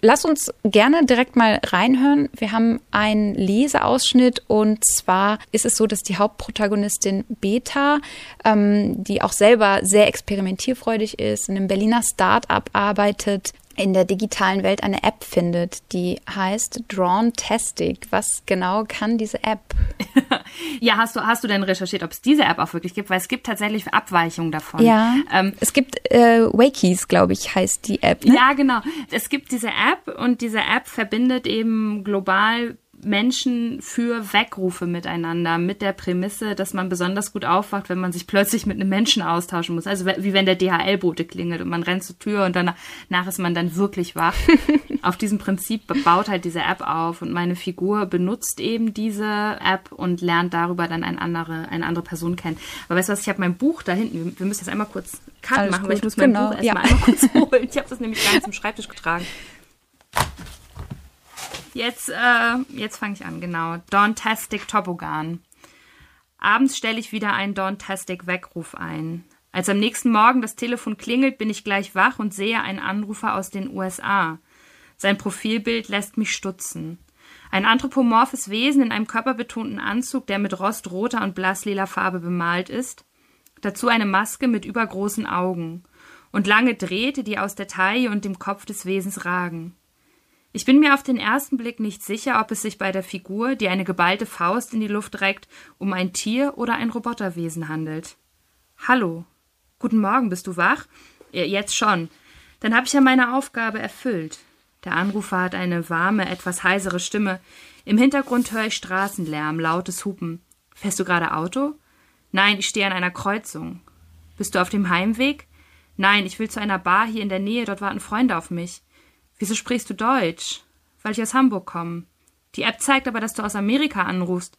Lass uns gerne direkt mal reinhören. Wir haben einen Leseausschnitt und zwar ist es so, dass die Hauptprotagonistin Beta, ähm, die auch selber sehr experimentierfreudig ist, in einem Berliner Start-up arbeitet, in der digitalen Welt eine App findet, die heißt Drawn Tastic. Was genau kann diese App? <laughs> ja, hast du, hast du denn recherchiert, ob es diese App auch wirklich gibt? Weil es gibt tatsächlich Abweichungen davon. Ja, ähm, es gibt äh, Wakeys, glaube ich, heißt die App. Ne? Ja, genau. Es gibt diese App und diese App verbindet eben global Menschen für Weckrufe miteinander, mit der Prämisse, dass man besonders gut aufwacht, wenn man sich plötzlich mit einem Menschen austauschen muss. Also wie wenn der DHL-Bote klingelt und man rennt zur Tür und danach ist man dann wirklich wach. <laughs> auf diesem Prinzip baut halt diese App auf und meine Figur benutzt eben diese App und lernt darüber dann eine andere, eine andere Person kennen. Aber weißt du was, ich habe mein Buch da hinten, wir müssen jetzt einmal kurz Cut Alles machen, gut. weil ich muss mein genau. Buch erstmal ja. einmal kurz holen. Ich habe das nämlich ganz zum Schreibtisch getragen. Jetzt, äh, jetzt fange ich an, genau. Dawntastic Tobogan. Abends stelle ich wieder einen Dawntastic Weckruf ein. Als am nächsten Morgen das Telefon klingelt, bin ich gleich wach und sehe einen Anrufer aus den USA. Sein Profilbild lässt mich stutzen. Ein anthropomorphes Wesen in einem körperbetonten Anzug, der mit rostroter und blasslila Farbe bemalt ist. Dazu eine Maske mit übergroßen Augen und lange Drähte, die aus der Taille und dem Kopf des Wesens ragen. Ich bin mir auf den ersten Blick nicht sicher, ob es sich bei der Figur, die eine geballte Faust in die Luft reckt, um ein Tier oder ein Roboterwesen handelt. Hallo. Guten Morgen, bist du wach? Ja, jetzt schon. Dann habe ich ja meine Aufgabe erfüllt. Der Anrufer hat eine warme, etwas heisere Stimme. Im Hintergrund höre ich Straßenlärm, lautes Hupen. Fährst du gerade Auto? Nein, ich stehe an einer Kreuzung. Bist du auf dem Heimweg? Nein, ich will zu einer Bar hier in der Nähe, dort warten Freunde auf mich. Wieso sprichst du Deutsch? Weil ich aus Hamburg komme. Die App zeigt aber, dass du aus Amerika anrufst.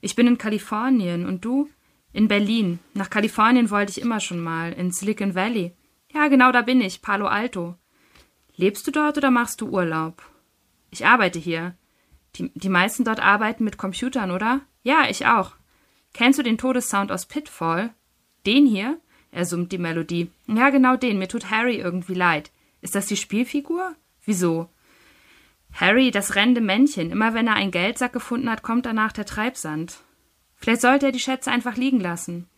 Ich bin in Kalifornien und du? In Berlin. Nach Kalifornien wollte ich immer schon mal. In Silicon Valley. Ja, genau da bin ich. Palo Alto. Lebst du dort oder machst du Urlaub? Ich arbeite hier. Die, die meisten dort arbeiten mit Computern, oder? Ja, ich auch. Kennst du den Todessound aus Pitfall? Den hier? Er summt die Melodie. Ja, genau den. Mir tut Harry irgendwie leid. Ist das die Spielfigur? Wieso? Harry, das rennende Männchen, immer wenn er einen Geldsack gefunden hat, kommt danach der Treibsand. Vielleicht sollte er die Schätze einfach liegen lassen.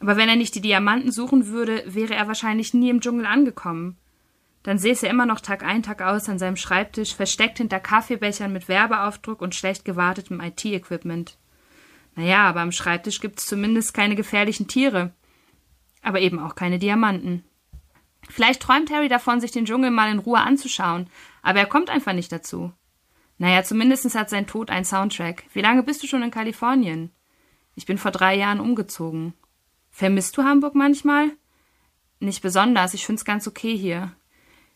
Aber wenn er nicht die Diamanten suchen würde, wäre er wahrscheinlich nie im Dschungel angekommen. Dann säße er immer noch Tag ein, Tag aus an seinem Schreibtisch, versteckt hinter Kaffeebechern mit Werbeaufdruck und schlecht gewartetem IT-Equipment. Naja, aber am Schreibtisch gibt's zumindest keine gefährlichen Tiere. Aber eben auch keine Diamanten. Vielleicht träumt Harry davon, sich den Dschungel mal in Ruhe anzuschauen, aber er kommt einfach nicht dazu. Naja, zumindest hat sein Tod einen Soundtrack. Wie lange bist du schon in Kalifornien? Ich bin vor drei Jahren umgezogen. Vermisst du Hamburg manchmal? Nicht besonders, ich find's ganz okay hier.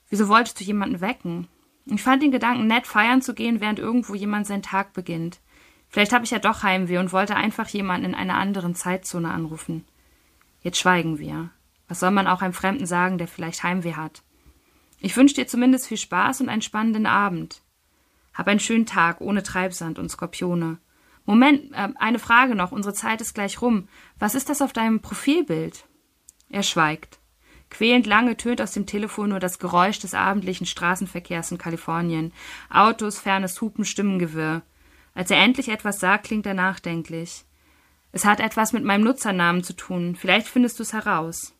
Wieso wolltest du jemanden wecken? Ich fand den Gedanken nett, feiern zu gehen, während irgendwo jemand seinen Tag beginnt. Vielleicht habe ich ja doch Heimweh und wollte einfach jemanden in einer anderen Zeitzone anrufen. Jetzt schweigen wir. Was soll man auch einem Fremden sagen, der vielleicht Heimweh hat? Ich wünsche dir zumindest viel Spaß und einen spannenden Abend. Hab einen schönen Tag ohne Treibsand und Skorpione. Moment, äh, eine Frage noch, unsere Zeit ist gleich rum. Was ist das auf deinem Profilbild? Er schweigt. Quälend lange tönt aus dem Telefon nur das Geräusch des abendlichen Straßenverkehrs in Kalifornien. Autos, fernes Hupen, Stimmengewirr. Als er endlich etwas sagt, klingt er nachdenklich. Es hat etwas mit meinem Nutzernamen zu tun. Vielleicht findest du es heraus.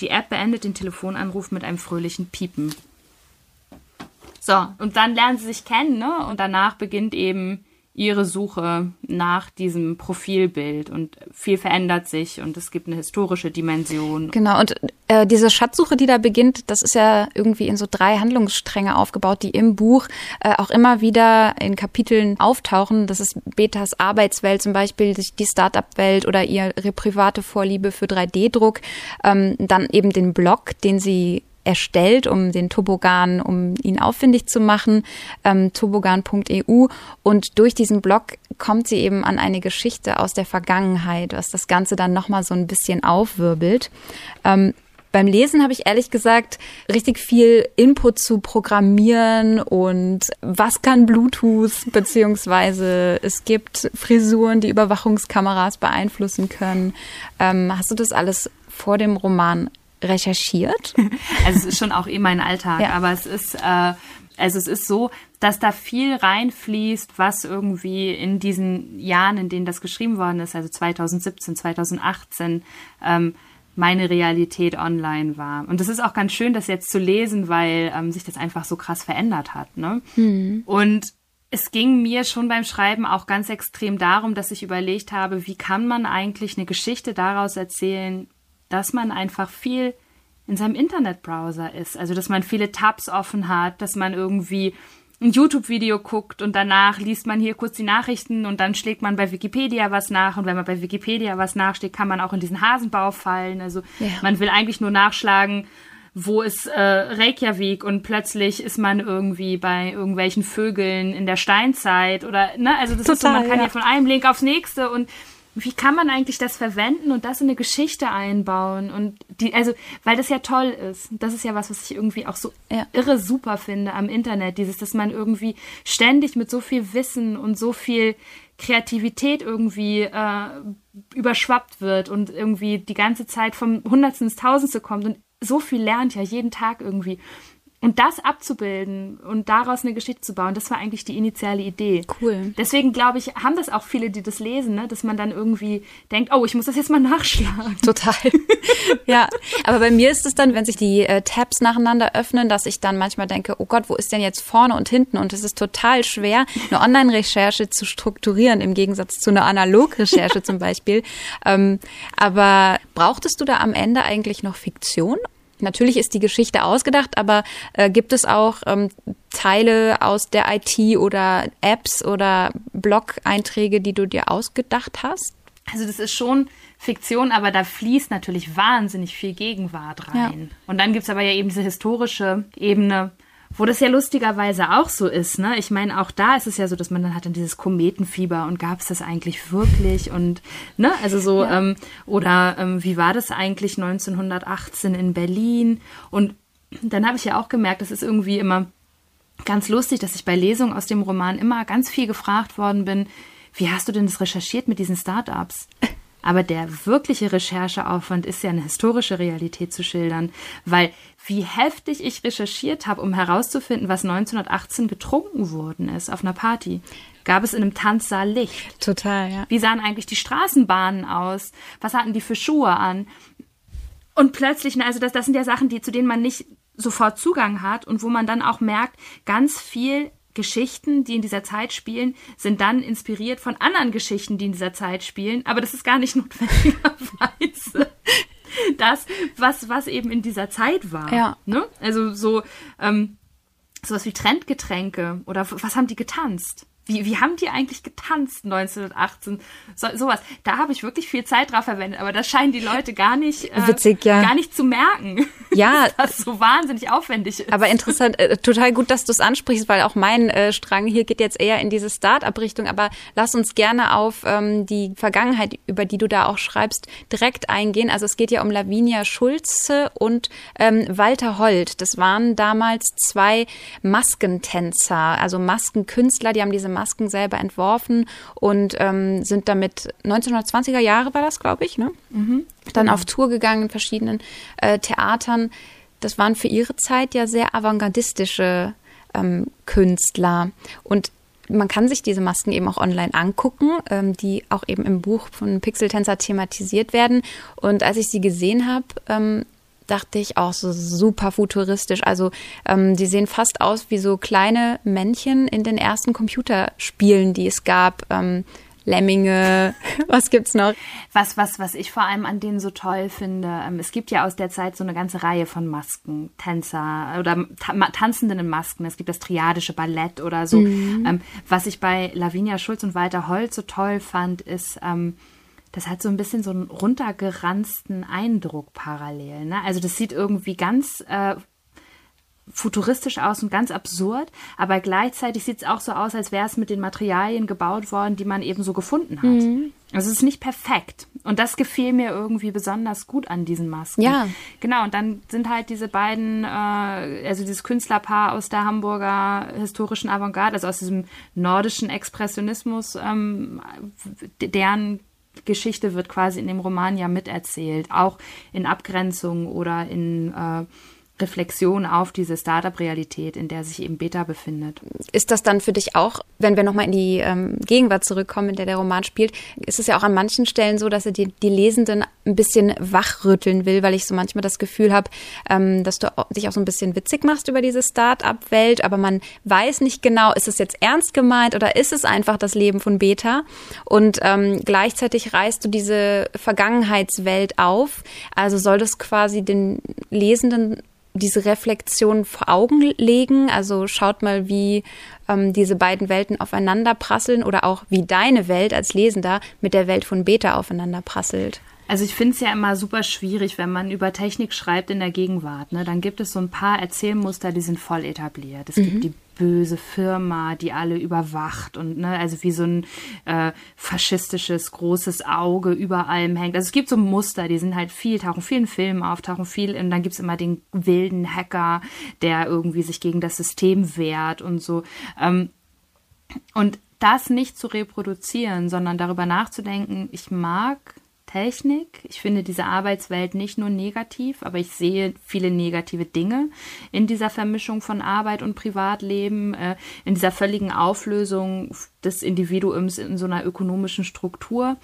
Die App beendet den Telefonanruf mit einem fröhlichen Piepen. So, und dann lernen sie sich kennen, ne? Und danach beginnt eben ihre Suche nach diesem Profilbild und viel verändert sich und es gibt eine historische Dimension. Genau, und äh, diese Schatzsuche, die da beginnt, das ist ja irgendwie in so drei Handlungsstränge aufgebaut, die im Buch äh, auch immer wieder in Kapiteln auftauchen. Das ist Betas Arbeitswelt zum Beispiel, die Startup-Welt oder ihre private Vorliebe für 3D-Druck. Ähm, dann eben den Blog, den sie erstellt, um den Tobogan, um ihn auffindig zu machen, ähm, tobogan.eu. Und durch diesen Blog kommt sie eben an eine Geschichte aus der Vergangenheit, was das Ganze dann nochmal so ein bisschen aufwirbelt. Ähm, beim Lesen habe ich ehrlich gesagt richtig viel Input zu Programmieren und was kann Bluetooth, beziehungsweise es gibt Frisuren, die Überwachungskameras beeinflussen können. Ähm, hast du das alles vor dem Roman recherchiert? <laughs> Also es ist schon auch eh mein Alltag, ja. aber es ist, äh, also es ist so, dass da viel reinfließt, was irgendwie in diesen Jahren, in denen das geschrieben worden ist, also 2017, 2018, ähm, meine Realität online war. Und das ist auch ganz schön, das jetzt zu lesen, weil ähm, sich das einfach so krass verändert hat. Ne? Mhm. Und es ging mir schon beim Schreiben auch ganz extrem darum, dass ich überlegt habe, wie kann man eigentlich eine Geschichte daraus erzählen, dass man einfach viel in seinem Internetbrowser ist. Also, dass man viele Tabs offen hat, dass man irgendwie ein YouTube-Video guckt und danach liest man hier kurz die Nachrichten und dann schlägt man bei Wikipedia was nach und wenn man bei Wikipedia was nachschlägt, kann man auch in diesen Hasenbau fallen. Also ja. man will eigentlich nur nachschlagen, wo ist äh, Reykjavik und plötzlich ist man irgendwie bei irgendwelchen Vögeln in der Steinzeit oder ne, also das Total, ist so, man kann ja. ja von einem Link aufs nächste und wie kann man eigentlich das verwenden und das in eine Geschichte einbauen? Und die also weil das ja toll ist. Das ist ja was was ich irgendwie auch so ja. irre super finde am Internet. Dieses dass man irgendwie ständig mit so viel Wissen und so viel Kreativität irgendwie äh, überschwappt wird und irgendwie die ganze Zeit vom Hundertsten ins Tausendste kommt. Und so viel lernt ja jeden Tag irgendwie und das abzubilden und daraus eine Geschichte zu bauen, das war eigentlich die initiale Idee. Cool. Deswegen glaube ich, haben das auch viele, die das lesen, ne? dass man dann irgendwie denkt, oh, ich muss das jetzt mal <laughs> nachschlagen. Total. <laughs> ja, aber bei mir ist es dann, wenn sich die äh, Tabs nacheinander öffnen, dass ich dann manchmal denke, oh Gott, wo ist denn jetzt vorne und hinten? Und es ist total schwer, eine Online-Recherche zu strukturieren, im Gegensatz zu einer Analog-Recherche <laughs> zum Beispiel. Ähm, aber brauchtest du da am Ende eigentlich noch Fiktion Natürlich ist die Geschichte ausgedacht, aber äh, gibt es auch ähm, Teile aus der IT oder Apps oder Blog-Einträge, die du dir ausgedacht hast? Also das ist schon Fiktion, aber da fließt natürlich wahnsinnig viel Gegenwart rein. Ja. Und dann gibt es aber ja eben diese historische Ebene, wo das ja lustigerweise auch so ist, ne? Ich meine, auch da ist es ja so, dass man dann hat dann dieses Kometenfieber und gab es das eigentlich wirklich und ne, also so ja. ähm, oder ähm, wie war das eigentlich 1918 in Berlin und dann habe ich ja auch gemerkt, das ist irgendwie immer ganz lustig, dass ich bei Lesungen aus dem Roman immer ganz viel gefragt worden bin, wie hast du denn das recherchiert mit diesen Startups? Aber der wirkliche Rechercheaufwand ist ja eine historische Realität zu schildern, weil wie heftig ich recherchiert habe, um herauszufinden, was 1918 getrunken worden ist auf einer Party. Gab es in einem Tanzsaal Licht? Total, ja. Wie sahen eigentlich die Straßenbahnen aus? Was hatten die für Schuhe an? Und plötzlich, also das, das sind ja Sachen, die, zu denen man nicht sofort Zugang hat und wo man dann auch merkt, ganz viel Geschichten, die in dieser Zeit spielen, sind dann inspiriert von anderen Geschichten, die in dieser Zeit spielen. Aber das ist gar nicht <laughs> notwendigerweise das, was, was eben in dieser Zeit war. Ja. Ne? Also so ähm, sowas wie Trendgetränke oder was haben die getanzt? Wie, wie haben die eigentlich getanzt 1918? So, sowas. Da habe ich wirklich viel Zeit drauf verwendet, aber das scheinen die Leute gar nicht, äh, Witzig, ja. gar nicht zu merken. <laughs> Ja. das so wahnsinnig aufwendig ist. Aber interessant, äh, total gut, dass du es ansprichst, weil auch mein äh, Strang hier geht jetzt eher in diese Start-up-Richtung. Aber lass uns gerne auf ähm, die Vergangenheit, über die du da auch schreibst, direkt eingehen. Also es geht ja um Lavinia Schulze und ähm, Walter Holt. Das waren damals zwei Maskentänzer, also Maskenkünstler, die haben diese Masken selber entworfen und ähm, sind damit 1920er Jahre war das, glaube ich, ne? Mhm. Dann auf Tour gegangen in verschiedenen äh, Theatern. Das waren für ihre Zeit ja sehr avantgardistische ähm, Künstler. Und man kann sich diese Masken eben auch online angucken, ähm, die auch eben im Buch von Pixeltänzer thematisiert werden. Und als ich sie gesehen habe, ähm, dachte ich auch so super futuristisch. Also ähm, die sehen fast aus wie so kleine Männchen in den ersten Computerspielen, die es gab. Ähm, Lemminge, <laughs> was gibt's noch? Was, was, was ich vor allem an denen so toll finde, ähm, es gibt ja aus der Zeit so eine ganze Reihe von Masken, Tänzer oder ta Tanzenden in Masken. Es gibt das triadische Ballett oder so. Mhm. Ähm, was ich bei Lavinia Schulz und Walter Holz so toll fand, ist, ähm, das hat so ein bisschen so einen runtergeranzten Eindruck parallel. Ne? Also das sieht irgendwie ganz äh, futuristisch aus und ganz absurd, aber gleichzeitig sieht es auch so aus, als wäre es mit den Materialien gebaut worden, die man eben so gefunden hat. Mhm. Also es ist nicht perfekt. Und das gefiel mir irgendwie besonders gut an diesen Masken. Ja. Genau, und dann sind halt diese beiden, äh, also dieses Künstlerpaar aus der Hamburger historischen Avantgarde, also aus diesem nordischen Expressionismus, ähm, deren Geschichte wird quasi in dem Roman ja miterzählt, auch in Abgrenzung oder in äh, Reflexion auf diese Startup-Realität, in der sich eben Beta befindet. Ist das dann für dich auch, wenn wir nochmal in die ähm, Gegenwart zurückkommen, in der der Roman spielt, ist es ja auch an manchen Stellen so, dass er die, die Lesenden ein bisschen wachrütteln will, weil ich so manchmal das Gefühl habe, ähm, dass du dich auch so ein bisschen witzig machst über diese Startup-Welt, aber man weiß nicht genau, ist es jetzt ernst gemeint oder ist es einfach das Leben von Beta? Und ähm, gleichzeitig reißt du diese Vergangenheitswelt auf. Also soll das quasi den Lesenden diese Reflexion vor Augen legen. Also schaut mal, wie ähm, diese beiden Welten aufeinander prasseln oder auch wie deine Welt als Lesender mit der Welt von Beta aufeinander prasselt. Also ich finde es ja immer super schwierig, wenn man über Technik schreibt in der Gegenwart. Ne? Dann gibt es so ein paar Erzählmuster, die sind voll etabliert. Es mhm. gibt die böse Firma, die alle überwacht und ne, also wie so ein äh, faschistisches großes Auge über allem hängt. Also es gibt so Muster, die sind halt viel, tauchen viel in Filmen auf, tauchen viel und dann gibt es immer den wilden Hacker, der irgendwie sich gegen das System wehrt und so. Ähm, und das nicht zu reproduzieren, sondern darüber nachzudenken, ich mag Technik. Ich finde diese Arbeitswelt nicht nur negativ, aber ich sehe viele negative Dinge in dieser Vermischung von Arbeit und Privatleben, äh, in dieser völligen Auflösung des Individuums in so einer ökonomischen Struktur.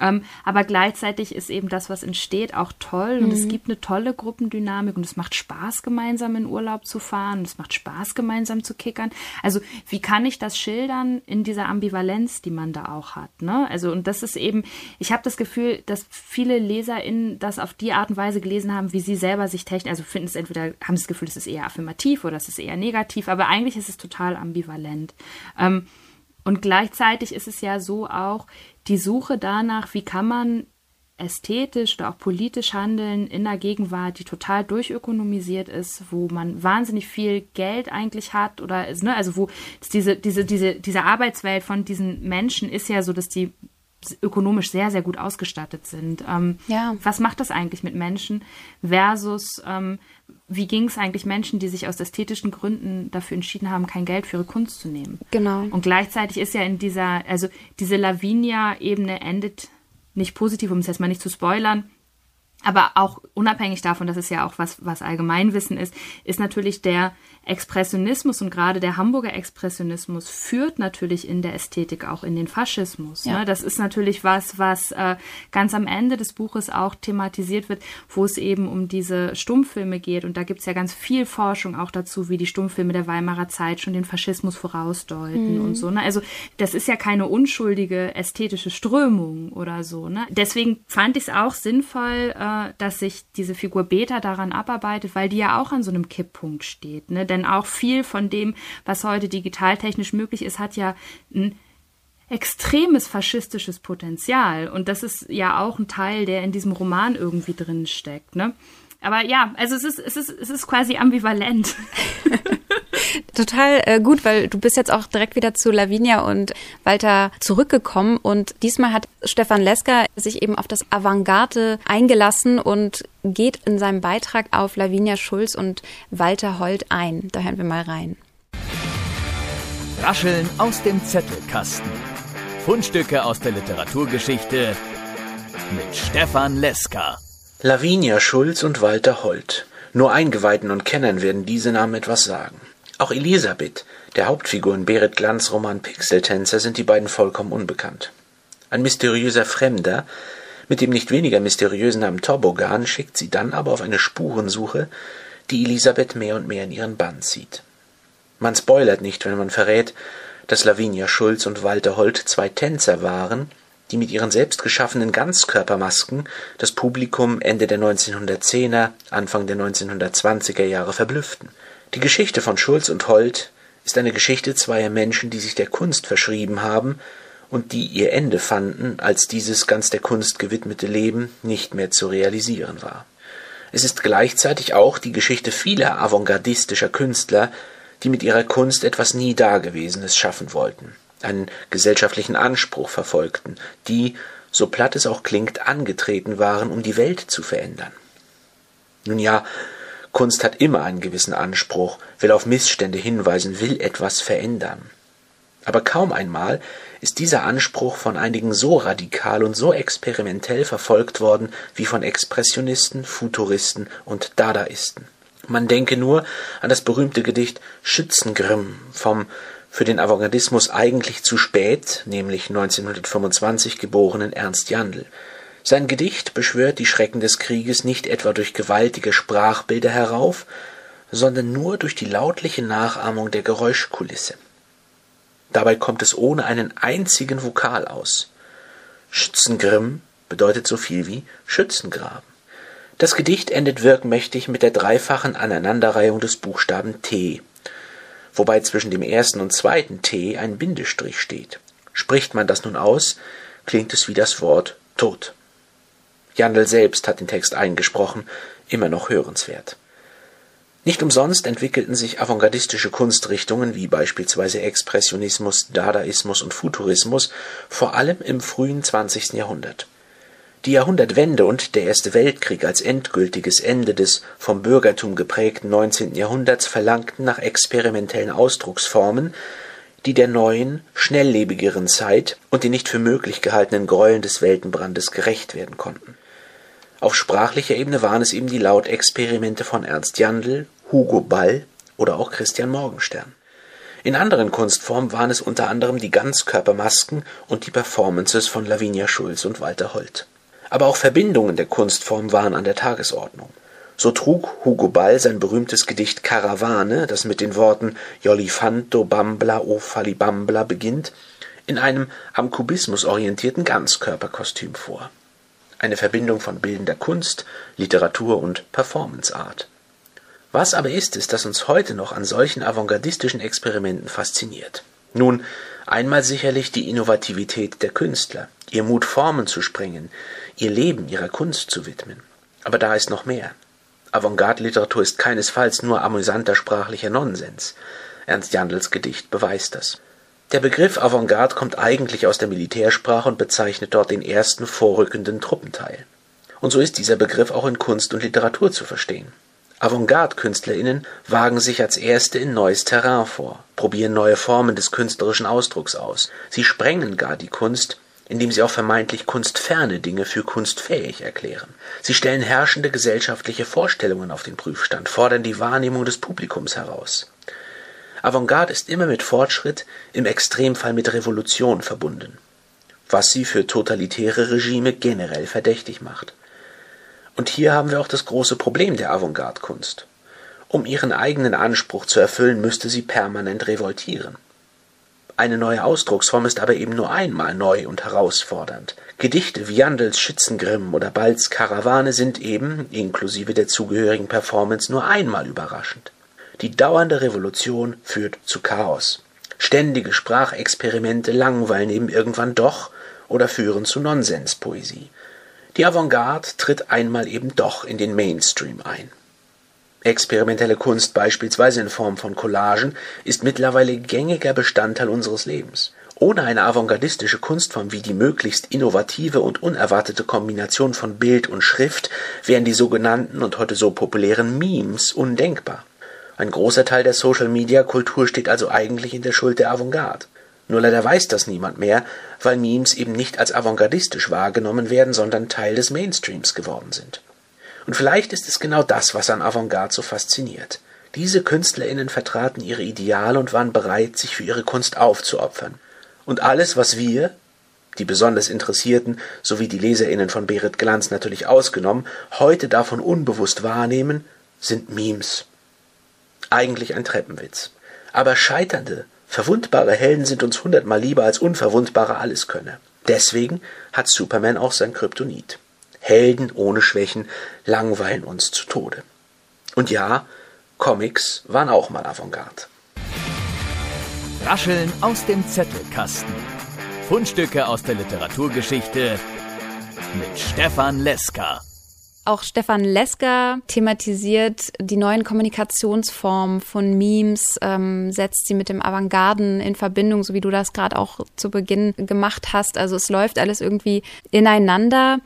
Ähm, aber gleichzeitig ist eben das, was entsteht, auch toll und mhm. es gibt eine tolle Gruppendynamik und es macht Spaß, gemeinsam in Urlaub zu fahren und es macht Spaß, gemeinsam zu kickern. Also wie kann ich das schildern in dieser Ambivalenz, die man da auch hat? Ne? Also und das ist eben, ich habe das Gefühl, dass viele LeserInnen das auf die Art und Weise gelesen haben, wie sie selber sich technisch, also finden es entweder, haben das Gefühl, es ist eher affirmativ oder es ist eher negativ, aber eigentlich ist es total ambivalent. Ähm, und gleichzeitig ist es ja so auch, die Suche danach, wie kann man ästhetisch oder auch politisch handeln in einer Gegenwart, die total durchökonomisiert ist, wo man wahnsinnig viel Geld eigentlich hat oder ne, also wo diese diese diese diese Arbeitswelt von diesen Menschen ist ja so, dass die ökonomisch sehr sehr gut ausgestattet sind. Ähm, ja. Was macht das eigentlich mit Menschen versus ähm, wie ging es eigentlich Menschen, die sich aus ästhetischen Gründen dafür entschieden haben, kein Geld für ihre Kunst zu nehmen? Genau. Und gleichzeitig ist ja in dieser, also diese Lavinia-Ebene endet nicht positiv, um es jetzt mal nicht zu spoilern, aber auch unabhängig davon, dass es ja auch was, was Allgemeinwissen ist, ist natürlich der Expressionismus und gerade der Hamburger Expressionismus führt natürlich in der Ästhetik auch in den Faschismus. Ja. Ne? Das ist natürlich was, was äh, ganz am Ende des Buches auch thematisiert wird, wo es eben um diese Stummfilme geht. Und da gibt es ja ganz viel Forschung auch dazu, wie die Stummfilme der Weimarer Zeit schon den Faschismus vorausdeuten mhm. und so. Ne? Also das ist ja keine unschuldige ästhetische Strömung oder so. Ne? Deswegen fand ich es auch sinnvoll, äh, dass sich diese Figur Beta daran abarbeitet, weil die ja auch an so einem Kipppunkt steht. Ne? Denn auch viel von dem, was heute digitaltechnisch möglich ist, hat ja ein extremes faschistisches Potenzial. Und das ist ja auch ein Teil, der in diesem Roman irgendwie drin steckt. Ne? Aber ja, also es ist, es ist, es ist quasi ambivalent. <laughs> Total äh, gut, weil du bist jetzt auch direkt wieder zu Lavinia und Walter zurückgekommen und diesmal hat Stefan Lesker sich eben auf das Avantgarde eingelassen und geht in seinem Beitrag auf Lavinia Schulz und Walter Holt ein. Da hören wir mal rein. Rascheln aus dem Zettelkasten. Fundstücke aus der Literaturgeschichte mit Stefan Lesker. Lavinia Schulz und Walter Holt. Nur Eingeweihten und Kennern werden diese Namen etwas sagen. Auch Elisabeth, der Hauptfigur in Berit Glanz Roman Pixeltänzer, sind die beiden vollkommen unbekannt. Ein mysteriöser Fremder mit dem nicht weniger mysteriösen Namen Toboggan schickt sie dann aber auf eine Spurensuche, die Elisabeth mehr und mehr in ihren Bann zieht. Man spoilert nicht, wenn man verrät, dass Lavinia Schulz und Walter Holt zwei Tänzer waren, die mit ihren selbstgeschaffenen Ganzkörpermasken das Publikum Ende der 1910er, Anfang der 1920er Jahre verblüfften. Die Geschichte von Schulz und Holt ist eine Geschichte zweier Menschen, die sich der Kunst verschrieben haben und die ihr Ende fanden, als dieses ganz der Kunst gewidmete Leben nicht mehr zu realisieren war. Es ist gleichzeitig auch die Geschichte vieler avantgardistischer Künstler, die mit ihrer Kunst etwas nie Dagewesenes schaffen wollten, einen gesellschaftlichen Anspruch verfolgten, die, so platt es auch klingt, angetreten waren, um die Welt zu verändern. Nun ja, Kunst hat immer einen gewissen Anspruch, will auf Missstände hinweisen, will etwas verändern. Aber kaum einmal ist dieser Anspruch von einigen so radikal und so experimentell verfolgt worden wie von Expressionisten, Futuristen und Dadaisten. Man denke nur an das berühmte Gedicht Schützengrimm vom für den Avantgardismus eigentlich zu spät, nämlich 1925 geborenen Ernst Jandl. Sein Gedicht beschwört die Schrecken des Krieges nicht etwa durch gewaltige Sprachbilder herauf, sondern nur durch die lautliche Nachahmung der Geräuschkulisse. Dabei kommt es ohne einen einzigen Vokal aus. Schützengrimm bedeutet so viel wie Schützengraben. Das Gedicht endet wirkmächtig mit der dreifachen Aneinanderreihung des Buchstaben T, wobei zwischen dem ersten und zweiten T ein Bindestrich steht. Spricht man das nun aus, klingt es wie das Wort Tod. Jandl selbst hat den Text eingesprochen, immer noch hörenswert. Nicht umsonst entwickelten sich avantgardistische Kunstrichtungen wie beispielsweise Expressionismus, Dadaismus und Futurismus vor allem im frühen 20. Jahrhundert. Die Jahrhundertwende und der Erste Weltkrieg als endgültiges Ende des vom Bürgertum geprägten 19. Jahrhunderts verlangten nach experimentellen Ausdrucksformen, die der neuen, schnelllebigeren Zeit und den nicht für möglich gehaltenen Gräueln des Weltenbrandes gerecht werden konnten auf sprachlicher Ebene waren es eben die Lautexperimente von Ernst Jandl, Hugo Ball oder auch Christian Morgenstern. In anderen Kunstformen waren es unter anderem die Ganzkörpermasken und die Performances von Lavinia Schulz und Walter Holt. Aber auch Verbindungen der Kunstform waren an der Tagesordnung. So trug Hugo Ball sein berühmtes Gedicht Karawane, das mit den Worten Jolifanto Bambla o Falibambla beginnt, in einem am Kubismus orientierten Ganzkörperkostüm vor eine Verbindung von bildender Kunst, Literatur und Performance-Art. Was aber ist es, das uns heute noch an solchen avantgardistischen Experimenten fasziniert? Nun, einmal sicherlich die Innovativität der Künstler, ihr Mut, Formen zu sprengen, ihr Leben ihrer Kunst zu widmen. Aber da ist noch mehr. Avantgarde-Literatur ist keinesfalls nur amüsanter sprachlicher Nonsens. Ernst Jandls Gedicht beweist das. Der Begriff Avantgarde kommt eigentlich aus der Militärsprache und bezeichnet dort den ersten vorrückenden Truppenteil. Und so ist dieser Begriff auch in Kunst und Literatur zu verstehen. Avantgarde-KünstlerInnen wagen sich als Erste in neues Terrain vor, probieren neue Formen des künstlerischen Ausdrucks aus. Sie sprengen gar die Kunst, indem sie auch vermeintlich kunstferne Dinge für kunstfähig erklären. Sie stellen herrschende gesellschaftliche Vorstellungen auf den Prüfstand, fordern die Wahrnehmung des Publikums heraus. Avantgarde ist immer mit Fortschritt, im Extremfall mit Revolution verbunden, was sie für totalitäre Regime generell verdächtig macht. Und hier haben wir auch das große Problem der Avantgarde-Kunst. Um ihren eigenen Anspruch zu erfüllen, müsste sie permanent revoltieren. Eine neue Ausdrucksform ist aber eben nur einmal neu und herausfordernd. Gedichte wie Jandels Schützengrimm oder Balz Karawane sind eben, inklusive der zugehörigen Performance, nur einmal überraschend. Die dauernde Revolution führt zu Chaos. Ständige Sprachexperimente langweilen eben irgendwann doch oder führen zu Nonsenspoesie. Die Avantgarde tritt einmal eben doch in den Mainstream ein. Experimentelle Kunst beispielsweise in Form von Collagen ist mittlerweile gängiger Bestandteil unseres Lebens. Ohne eine avantgardistische Kunstform wie die möglichst innovative und unerwartete Kombination von Bild und Schrift wären die sogenannten und heute so populären Memes undenkbar. Ein großer Teil der Social-Media-Kultur steht also eigentlich in der Schuld der Avantgarde. Nur leider weiß das niemand mehr, weil Memes eben nicht als avantgardistisch wahrgenommen werden, sondern Teil des Mainstreams geworden sind. Und vielleicht ist es genau das, was an Avantgarde so fasziniert. Diese KünstlerInnen vertraten ihre Ideale und waren bereit, sich für ihre Kunst aufzuopfern. Und alles, was wir, die besonders Interessierten sowie die LeserInnen von Berit Glanz natürlich ausgenommen, heute davon unbewusst wahrnehmen, sind Memes. Eigentlich ein Treppenwitz. Aber Scheiternde, Verwundbare Helden sind uns hundertmal lieber als unverwundbare Alleskönner. Deswegen hat Superman auch sein Kryptonit. Helden ohne Schwächen langweilen uns zu Tode. Und ja, Comics waren auch mal Avantgarde. Rascheln aus dem Zettelkasten. Fundstücke aus der Literaturgeschichte mit Stefan Leska. Auch Stefan Lesker thematisiert die neuen Kommunikationsformen von Memes, ähm, setzt sie mit dem Avantgarden in Verbindung, so wie du das gerade auch zu Beginn gemacht hast. Also es läuft alles irgendwie ineinander.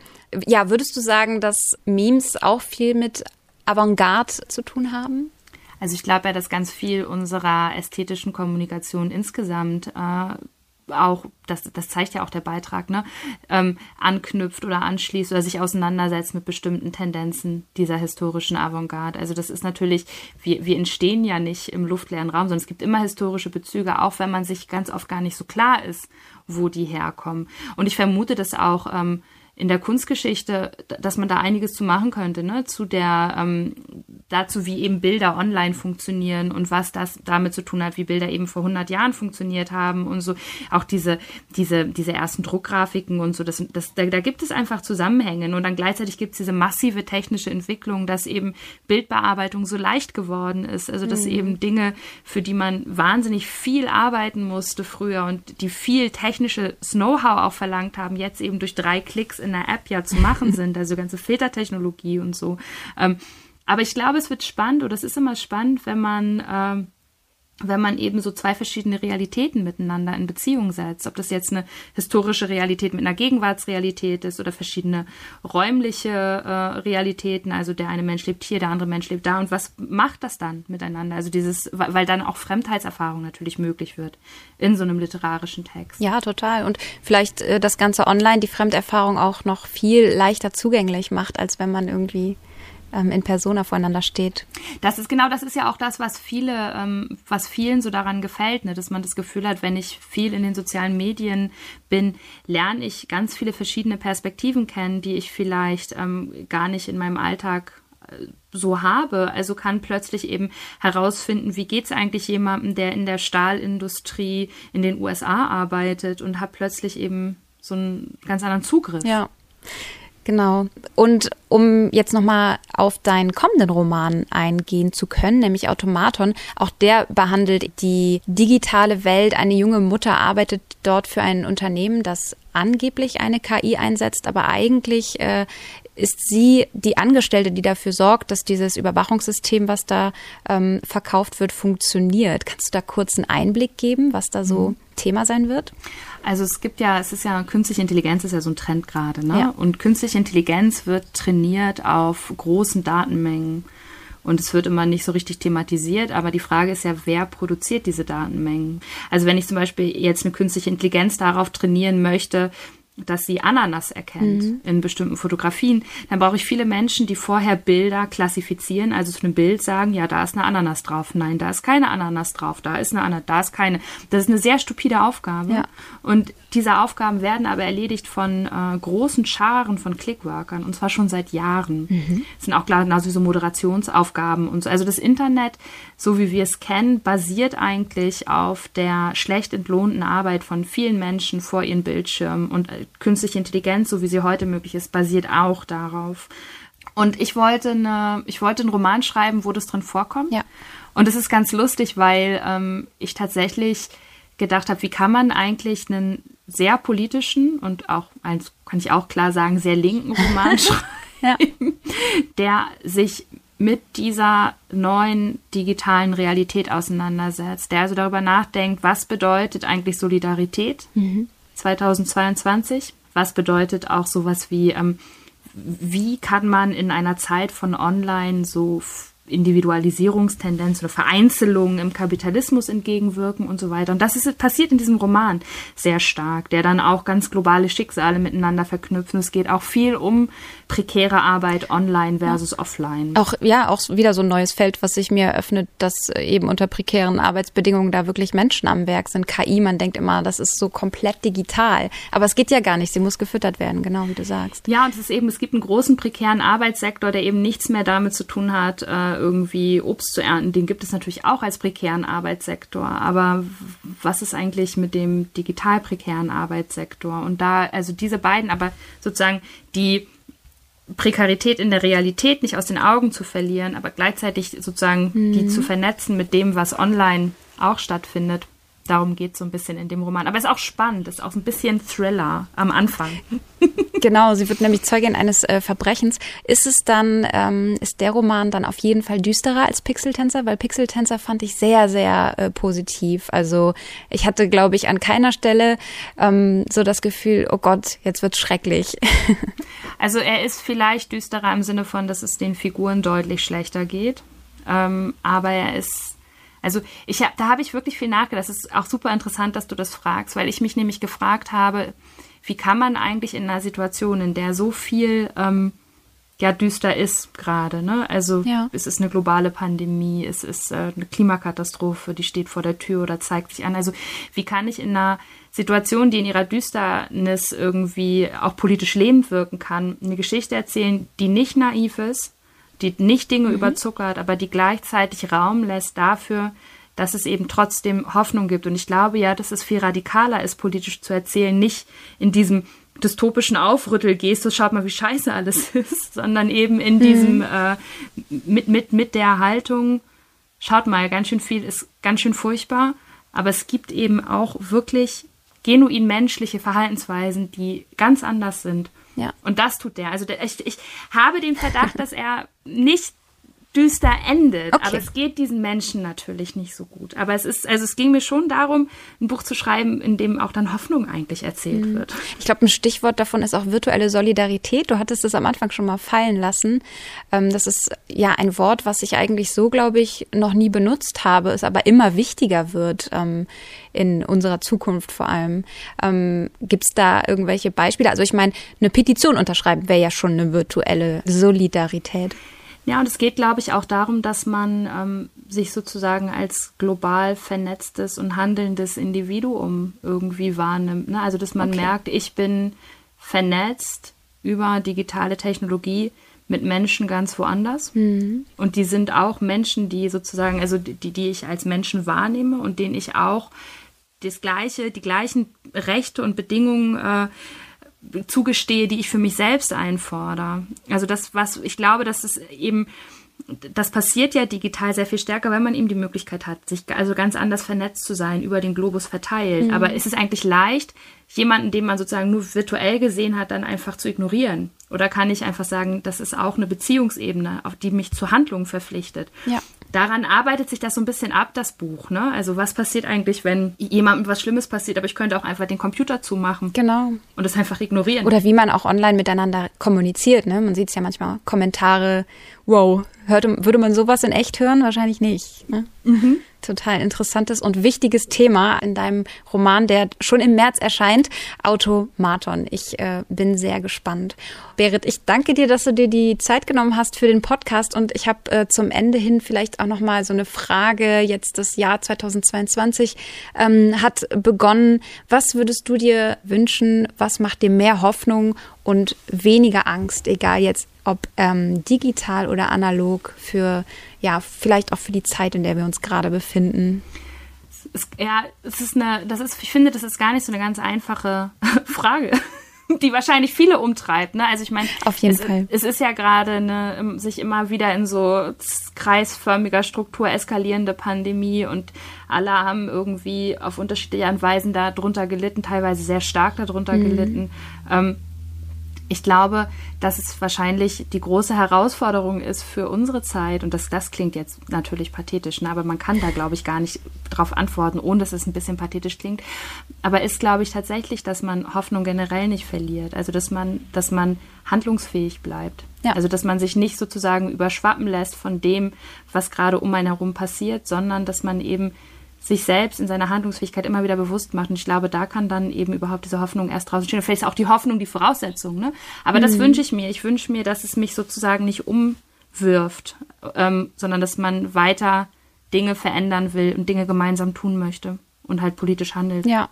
Ja, würdest du sagen, dass Memes auch viel mit Avantgarde zu tun haben? Also ich glaube ja, dass ganz viel unserer ästhetischen Kommunikation insgesamt äh, auch, das, das zeigt ja auch der Beitrag, ne, ähm, anknüpft oder anschließt oder sich auseinandersetzt mit bestimmten Tendenzen dieser historischen Avantgarde. Also das ist natürlich, wir, wir entstehen ja nicht im luftleeren Raum, sondern es gibt immer historische Bezüge, auch wenn man sich ganz oft gar nicht so klar ist, wo die herkommen. Und ich vermute, dass auch ähm, in der Kunstgeschichte, dass man da einiges zu machen könnte, ne? zu der, ähm, dazu, wie eben Bilder online funktionieren und was das damit zu tun hat, wie Bilder eben vor 100 Jahren funktioniert haben und so. Auch diese, diese, diese ersten Druckgrafiken und so, das, das, da, da gibt es einfach Zusammenhänge und dann gleichzeitig gibt es diese massive technische Entwicklung, dass eben Bildbearbeitung so leicht geworden ist. Also, dass mhm. eben Dinge, für die man wahnsinnig viel arbeiten musste früher und die viel technisches Know-how auch verlangt haben, jetzt eben durch drei Klicks in der App ja zu machen <laughs> sind, also ganze Filtertechnologie und so. Ähm, aber ich glaube, es wird spannend oder es ist immer spannend, wenn man ähm, wenn man eben so zwei verschiedene Realitäten miteinander in Beziehung setzt. Ob das jetzt eine historische Realität mit einer Gegenwartsrealität ist oder verschiedene räumliche äh, Realitäten. Also der eine Mensch lebt hier, der andere Mensch lebt da. Und was macht das dann miteinander? Also dieses, weil dann auch Fremdheitserfahrung natürlich möglich wird in so einem literarischen Text. Ja, total. Und vielleicht äh, das Ganze online die Fremderfahrung auch noch viel leichter zugänglich macht, als wenn man irgendwie ähm, in Persona voreinander steht. Das ist genau, das ist ja auch das, was viele, ähm, was vielen so daran gefällt, ne? dass man das Gefühl hat, wenn ich viel in den sozialen Medien bin, lerne ich ganz viele verschiedene Perspektiven kennen, die ich vielleicht ähm, gar nicht in meinem Alltag äh, so habe. Also kann plötzlich eben herausfinden, wie geht es eigentlich jemandem, der in der Stahlindustrie in den USA arbeitet und hat plötzlich eben so einen ganz anderen Zugriff. Ja. Genau. Und um jetzt nochmal auf deinen kommenden Roman eingehen zu können, nämlich Automaton, auch der behandelt die digitale Welt. Eine junge Mutter arbeitet dort für ein Unternehmen, das angeblich eine KI einsetzt, aber eigentlich äh, ist sie die Angestellte, die dafür sorgt, dass dieses Überwachungssystem, was da ähm, verkauft wird, funktioniert. Kannst du da kurz einen Einblick geben, was da so mhm. Thema sein wird? Also es gibt ja, es ist ja, künstliche Intelligenz ist ja so ein Trend gerade, ne? Ja. Und künstliche Intelligenz wird trainiert auf großen Datenmengen. Und es wird immer nicht so richtig thematisiert, aber die Frage ist ja, wer produziert diese Datenmengen? Also wenn ich zum Beispiel jetzt eine künstliche Intelligenz darauf trainieren möchte, dass sie Ananas erkennt mhm. in bestimmten Fotografien, dann brauche ich viele Menschen, die vorher Bilder klassifizieren, also zu einem Bild sagen, ja, da ist eine Ananas drauf, nein, da ist keine Ananas drauf, da ist eine Ananas, da ist keine. Das ist eine sehr stupide Aufgabe. Ja. Und diese Aufgaben werden aber erledigt von äh, großen Scharen von Clickworkern und zwar schon seit Jahren. Mhm. Das sind auch genauso so Moderationsaufgaben und so. Also das Internet, so wie wir es kennen, basiert eigentlich auf der schlecht entlohnten Arbeit von vielen Menschen vor ihren Bildschirmen und äh, künstliche Intelligenz, so wie sie heute möglich ist, basiert auch darauf. Und ich wollte eine, ich wollte einen Roman schreiben, wo das drin vorkommt. Ja. Und es ist ganz lustig, weil ähm, ich tatsächlich gedacht habe, wie kann man eigentlich einen sehr politischen und auch, eins kann ich auch klar sagen, sehr linken Roman <laughs> schreiben, ja. der sich mit dieser neuen digitalen Realität auseinandersetzt, der also darüber nachdenkt, was bedeutet eigentlich Solidarität mhm. 2022, was bedeutet auch sowas wie, ähm, wie kann man in einer Zeit von Online so Individualisierungstendenzen oder Vereinzelungen im Kapitalismus entgegenwirken und so weiter. Und das ist passiert in diesem Roman sehr stark, der dann auch ganz globale Schicksale miteinander verknüpft. Und es geht auch viel um prekäre Arbeit online versus offline. Auch ja, auch wieder so ein neues Feld, was sich mir eröffnet, dass eben unter prekären Arbeitsbedingungen da wirklich Menschen am Werk sind. KI, man denkt immer, das ist so komplett digital, aber es geht ja gar nicht. Sie muss gefüttert werden, genau wie du sagst. Ja, und es ist eben, es gibt einen großen prekären Arbeitssektor, der eben nichts mehr damit zu tun hat, äh, irgendwie Obst zu ernten. Den gibt es natürlich auch als prekären Arbeitssektor. Aber was ist eigentlich mit dem digital prekären Arbeitssektor? Und da, also diese beiden, aber sozusagen die Prekarität in der Realität nicht aus den Augen zu verlieren, aber gleichzeitig sozusagen mhm. die zu vernetzen mit dem, was online auch stattfindet. Darum geht es so ein bisschen in dem Roman. Aber es ist auch spannend, es ist auch ein bisschen Thriller am Anfang. <laughs> Genau, sie wird nämlich Zeugin eines äh, Verbrechens. Ist es dann, ähm, ist der Roman dann auf jeden Fall düsterer als Pixeltänzer? Weil Pixeltänzer fand ich sehr, sehr äh, positiv. Also ich hatte, glaube ich, an keiner Stelle ähm, so das Gefühl, oh Gott, jetzt wird's schrecklich. <laughs> Also er ist vielleicht düsterer im Sinne von, dass es den Figuren deutlich schlechter geht. Ähm, aber er ist also ich hab, da habe ich wirklich viel nachgedacht. Das ist auch super interessant, dass du das fragst, weil ich mich nämlich gefragt habe, wie kann man eigentlich in einer Situation, in der so viel ähm, ja düster ist gerade, ne? Also ja. es ist eine globale Pandemie, es ist äh, eine Klimakatastrophe, die steht vor der Tür oder zeigt sich an. Also wie kann ich in einer Situation, die in ihrer Düsternis irgendwie auch politisch lebend wirken kann, eine Geschichte erzählen, die nicht naiv ist, die nicht Dinge mhm. überzuckert, aber die gleichzeitig Raum lässt dafür, dass es eben trotzdem Hoffnung gibt. Und ich glaube ja, dass es viel radikaler ist, politisch zu erzählen, nicht in diesem dystopischen Aufrüttelgestus, schaut mal, wie scheiße alles <laughs> ist, sondern eben in mhm. diesem, äh, mit, mit, mit der Haltung, schaut mal, ganz schön viel ist ganz schön furchtbar, aber es gibt eben auch wirklich genuin menschliche Verhaltensweisen, die ganz anders sind. Ja. Und das tut der. Also der, ich, ich habe den Verdacht, dass er nicht düster endet. Okay. Aber es geht diesen Menschen natürlich nicht so gut. Aber es ist, also es ging mir schon darum, ein Buch zu schreiben, in dem auch dann Hoffnung eigentlich erzählt mhm. wird. Ich glaube, ein Stichwort davon ist auch virtuelle Solidarität. Du hattest es am Anfang schon mal fallen lassen. Ähm, das ist ja ein Wort, was ich eigentlich so, glaube ich, noch nie benutzt habe, es aber immer wichtiger wird ähm, in unserer Zukunft vor allem. Ähm, Gibt es da irgendwelche Beispiele? Also ich meine, eine Petition unterschreiben wäre ja schon eine virtuelle Solidarität. Ja, und es geht, glaube ich, auch darum, dass man ähm, sich sozusagen als global vernetztes und handelndes Individuum irgendwie wahrnimmt. Ne? Also, dass man okay. merkt, ich bin vernetzt über digitale Technologie mit Menschen ganz woanders. Mhm. Und die sind auch Menschen, die sozusagen, also die, die ich als Menschen wahrnehme und denen ich auch das gleiche, die gleichen Rechte und Bedingungen äh, zugestehe, die ich für mich selbst einfordere. Also das, was ich glaube, dass es eben das passiert ja digital sehr viel stärker, weil man eben die Möglichkeit hat, sich also ganz anders vernetzt zu sein, über den Globus verteilt. Mhm. Aber ist es eigentlich leicht, jemanden, den man sozusagen nur virtuell gesehen hat, dann einfach zu ignorieren? Oder kann ich einfach sagen, das ist auch eine Beziehungsebene, auf die mich zur Handlung verpflichtet? Ja daran arbeitet sich das so ein bisschen ab, das Buch. Ne? Also was passiert eigentlich, wenn jemandem was Schlimmes passiert, aber ich könnte auch einfach den Computer zumachen. Genau. Und es einfach ignorieren. Oder wie man auch online miteinander kommuniziert. Ne? Man sieht es ja manchmal, Kommentare, wow, hörte, würde man sowas in echt hören? Wahrscheinlich nicht. Ne? Mhm total interessantes und wichtiges Thema in deinem Roman, der schon im März erscheint, Automaton. Ich äh, bin sehr gespannt. Berit, ich danke dir, dass du dir die Zeit genommen hast für den Podcast und ich habe äh, zum Ende hin vielleicht auch noch mal so eine Frage. Jetzt das Jahr 2022 ähm, hat begonnen. Was würdest du dir wünschen? Was macht dir mehr Hoffnung und weniger Angst, egal jetzt ob ähm, digital oder analog, für ja, vielleicht auch für die Zeit, in der wir uns gerade befinden? Es, ja, es ist eine, das ist, ich finde, das ist gar nicht so eine ganz einfache <laughs> Frage. die wahrscheinlich viele umtreibt. Ne? Also ich meine, auf jeden es, Fall. Es ist ja gerade eine sich immer wieder in so kreisförmiger Struktur eskalierende Pandemie und alle haben irgendwie auf unterschiedliche Weisen darunter gelitten, teilweise sehr stark darunter mhm. gelitten. Ähm, ich glaube, dass es wahrscheinlich die große Herausforderung ist für unsere Zeit, und das, das klingt jetzt natürlich pathetisch, ne, aber man kann da, glaube ich, gar nicht darauf antworten, ohne dass es ein bisschen pathetisch klingt. Aber ist, glaube ich, tatsächlich, dass man Hoffnung generell nicht verliert. Also, dass man, dass man handlungsfähig bleibt. Ja. Also, dass man sich nicht sozusagen überschwappen lässt von dem, was gerade um einen herum passiert, sondern dass man eben sich selbst in seiner Handlungsfähigkeit immer wieder bewusst macht. Und ich glaube, da kann dann eben überhaupt diese Hoffnung erst draußen stehen. Vielleicht ist auch die Hoffnung die Voraussetzung. Ne? Aber mhm. das wünsche ich mir. Ich wünsche mir, dass es mich sozusagen nicht umwirft, ähm, sondern dass man weiter Dinge verändern will und Dinge gemeinsam tun möchte und halt politisch handelt. Ja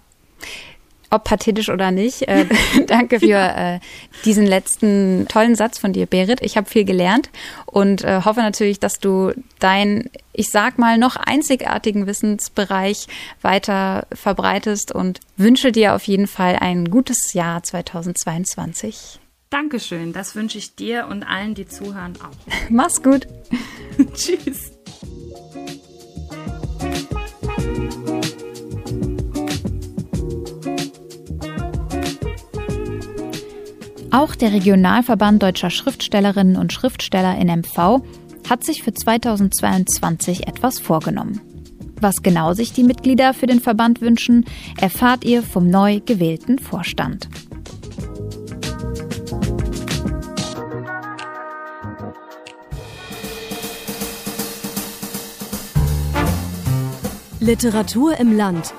ob pathetisch oder nicht. Äh, <laughs> danke für äh, diesen letzten tollen Satz von dir, Berit. Ich habe viel gelernt und äh, hoffe natürlich, dass du dein, ich sag mal, noch einzigartigen Wissensbereich weiter verbreitest und wünsche dir auf jeden Fall ein gutes Jahr 2022. Dankeschön, das wünsche ich dir und allen, die zuhören, auch. <laughs> Mach's gut. <laughs> Tschüss. Auch der Regionalverband deutscher Schriftstellerinnen und Schriftsteller in MV hat sich für 2022 etwas vorgenommen. Was genau sich die Mitglieder für den Verband wünschen, erfahrt ihr vom neu gewählten Vorstand. Literatur im Land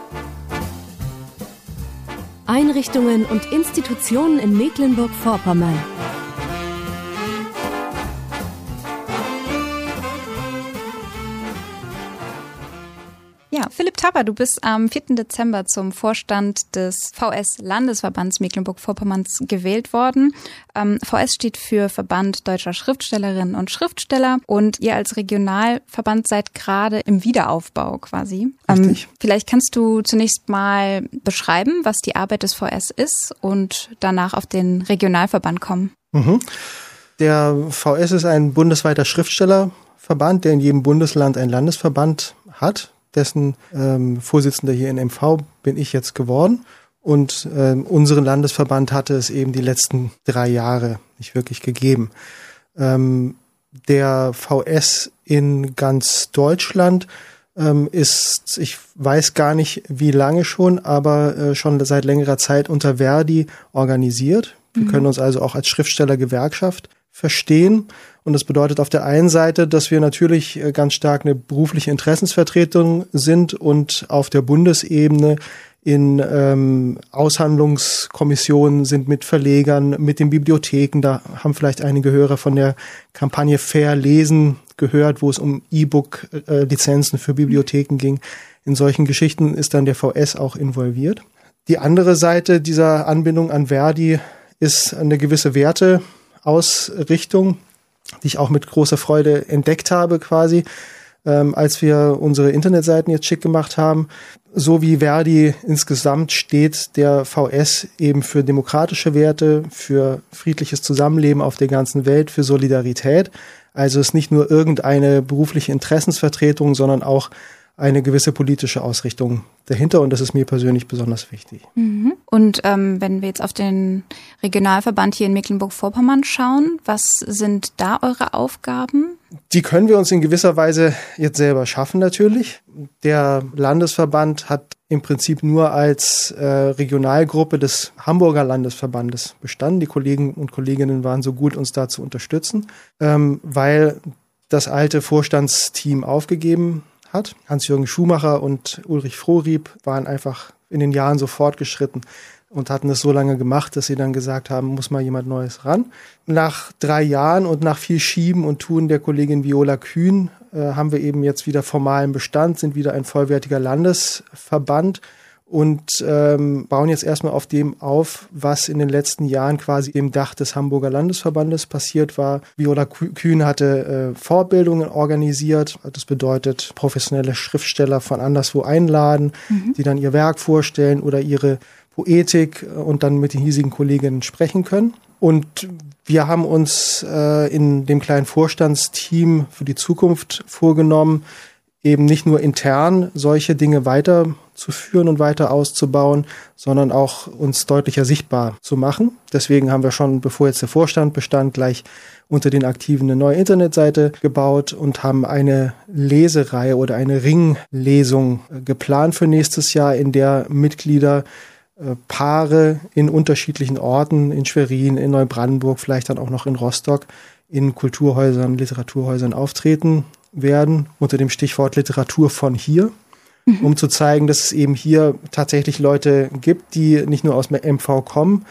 Einrichtungen und Institutionen in Mecklenburg-Vorpommern. Philipp Tapper, du bist am 4. Dezember zum Vorstand des VS-Landesverbands Mecklenburg-Vorpommerns gewählt worden. Ähm, VS steht für Verband Deutscher Schriftstellerinnen und Schriftsteller und ihr als Regionalverband seid gerade im Wiederaufbau quasi. Ähm, vielleicht kannst du zunächst mal beschreiben, was die Arbeit des VS ist und danach auf den Regionalverband kommen. Mhm. Der VS ist ein bundesweiter Schriftstellerverband, der in jedem Bundesland einen Landesverband hat dessen ähm, Vorsitzender hier in MV bin ich jetzt geworden. Und ähm, unseren Landesverband hatte es eben die letzten drei Jahre nicht wirklich gegeben. Ähm, der VS in ganz Deutschland ähm, ist, ich weiß gar nicht wie lange schon, aber äh, schon seit längerer Zeit unter Verdi organisiert. Wir mhm. können uns also auch als Schriftstellergewerkschaft verstehen. Und das bedeutet auf der einen Seite, dass wir natürlich äh, ganz stark eine berufliche Interessensvertretung sind und auf der Bundesebene in ähm, Aushandlungskommissionen sind mit Verlegern, mit den Bibliotheken. Da haben vielleicht einige Hörer von der Kampagne Fair Lesen gehört, wo es um E-Book-Lizenzen für Bibliotheken ging. In solchen Geschichten ist dann der VS auch involviert. Die andere Seite dieser Anbindung an Verdi ist eine gewisse Werteausrichtung die ich auch mit großer Freude entdeckt habe quasi, ähm, als wir unsere Internetseiten jetzt schick gemacht haben. So wie Verdi insgesamt steht der VS eben für demokratische Werte, für friedliches Zusammenleben auf der ganzen Welt, für Solidarität. Also es ist nicht nur irgendeine berufliche Interessensvertretung, sondern auch eine gewisse politische Ausrichtung dahinter und das ist mir persönlich besonders wichtig. Mhm. Und ähm, wenn wir jetzt auf den Regionalverband hier in Mecklenburg-Vorpommern schauen, was sind da eure Aufgaben? Die können wir uns in gewisser Weise jetzt selber schaffen natürlich. Der Landesverband hat im Prinzip nur als äh, Regionalgruppe des Hamburger Landesverbandes bestanden. Die Kollegen und Kolleginnen waren so gut, uns da zu unterstützen, ähm, weil das alte Vorstandsteam aufgegeben hat. Hans-Jürgen Schumacher und Ulrich Frohrieb waren einfach in den Jahren so fortgeschritten und hatten es so lange gemacht, dass sie dann gesagt haben, muss mal jemand Neues ran. Nach drei Jahren und nach viel Schieben und Tun der Kollegin Viola Kühn äh, haben wir eben jetzt wieder formalen Bestand, sind wieder ein vollwertiger Landesverband und ähm, bauen jetzt erstmal auf dem auf, was in den letzten Jahren quasi im Dach des Hamburger Landesverbandes passiert war. Viola Kühn hatte äh, Vorbildungen organisiert. Das bedeutet professionelle Schriftsteller von anderswo einladen, mhm. die dann ihr Werk vorstellen oder ihre Poetik und dann mit den hiesigen Kolleginnen sprechen können. Und wir haben uns äh, in dem kleinen Vorstandsteam für die Zukunft vorgenommen, eben nicht nur intern solche Dinge weiterzuführen und weiter auszubauen, sondern auch uns deutlicher sichtbar zu machen. Deswegen haben wir schon, bevor jetzt der Vorstand bestand, gleich unter den Aktiven eine neue Internetseite gebaut und haben eine Lesereihe oder eine Ringlesung äh, geplant für nächstes Jahr, in der Mitglieder äh, Paare in unterschiedlichen Orten, in Schwerin, in Neubrandenburg, vielleicht dann auch noch in Rostock, in Kulturhäusern, Literaturhäusern auftreten werden, unter dem Stichwort Literatur von hier, mhm. um zu zeigen, dass es eben hier tatsächlich Leute gibt, die nicht nur aus MV kommen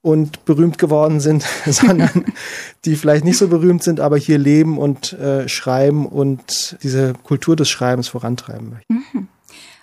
und berühmt geworden sind, <laughs> sondern <laughs> die vielleicht nicht so berühmt sind, aber hier leben und äh, schreiben und diese Kultur des Schreibens vorantreiben möchten. Mhm.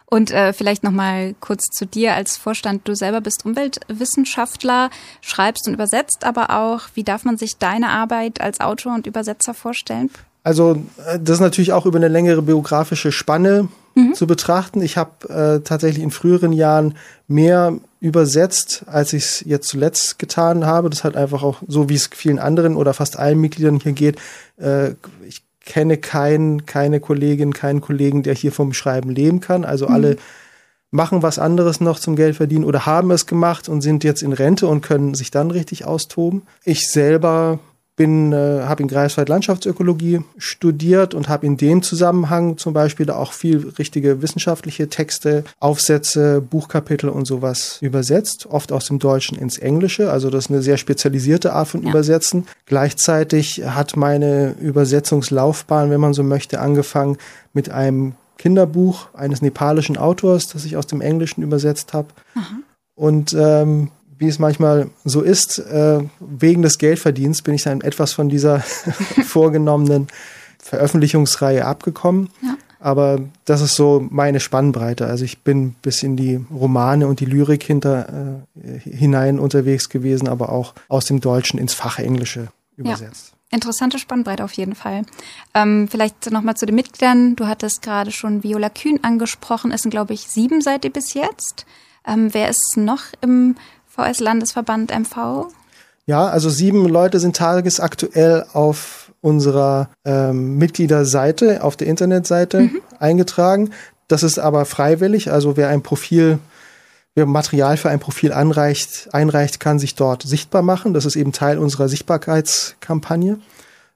Und äh, vielleicht noch mal kurz zu dir als Vorstand. Du selber bist Umweltwissenschaftler, schreibst und übersetzt, aber auch, wie darf man sich deine Arbeit als Autor und Übersetzer vorstellen? Also äh, das ist natürlich auch über eine längere biografische Spanne mhm. zu betrachten. Ich habe äh, tatsächlich in früheren Jahren mehr übersetzt, als ich es jetzt zuletzt getan habe. Das hat einfach auch so, wie es vielen anderen oder fast allen Mitgliedern hier geht. Äh, ich kenne keinen, keine Kollegin, keinen Kollegen, der hier vom Schreiben leben kann. Also alle mhm. machen was anderes noch zum Geld verdienen oder haben es gemacht und sind jetzt in Rente und können sich dann richtig austoben. Ich selber bin, äh, habe in Greifswald Landschaftsökologie studiert und habe in dem Zusammenhang zum Beispiel auch viel richtige wissenschaftliche Texte, Aufsätze, Buchkapitel und sowas übersetzt, oft aus dem Deutschen ins Englische. Also das ist eine sehr spezialisierte Art von ja. Übersetzen. Gleichzeitig hat meine Übersetzungslaufbahn, wenn man so möchte, angefangen mit einem Kinderbuch eines nepalischen Autors, das ich aus dem Englischen übersetzt habe. Und ähm, wie es manchmal so ist, äh, wegen des Geldverdienst bin ich dann etwas von dieser <laughs> vorgenommenen Veröffentlichungsreihe abgekommen. Ja. Aber das ist so meine Spannbreite. Also ich bin bis in die Romane und die Lyrik hinter äh, hinein unterwegs gewesen, aber auch aus dem Deutschen ins Fachenglische übersetzt. Ja. Interessante Spannbreite auf jeden Fall. Ähm, vielleicht nochmal zu den Mitgliedern. Du hattest gerade schon Viola Kühn angesprochen. Es sind, glaube ich, sieben seid ihr bis jetzt. Ähm, wer ist noch im VS-Landesverband MV? Ja, also sieben Leute sind tagesaktuell auf unserer ähm, Mitgliederseite, auf der Internetseite mhm. eingetragen. Das ist aber freiwillig, also wer ein Profil, wer Material für ein Profil anreicht, einreicht, kann sich dort sichtbar machen. Das ist eben Teil unserer Sichtbarkeitskampagne.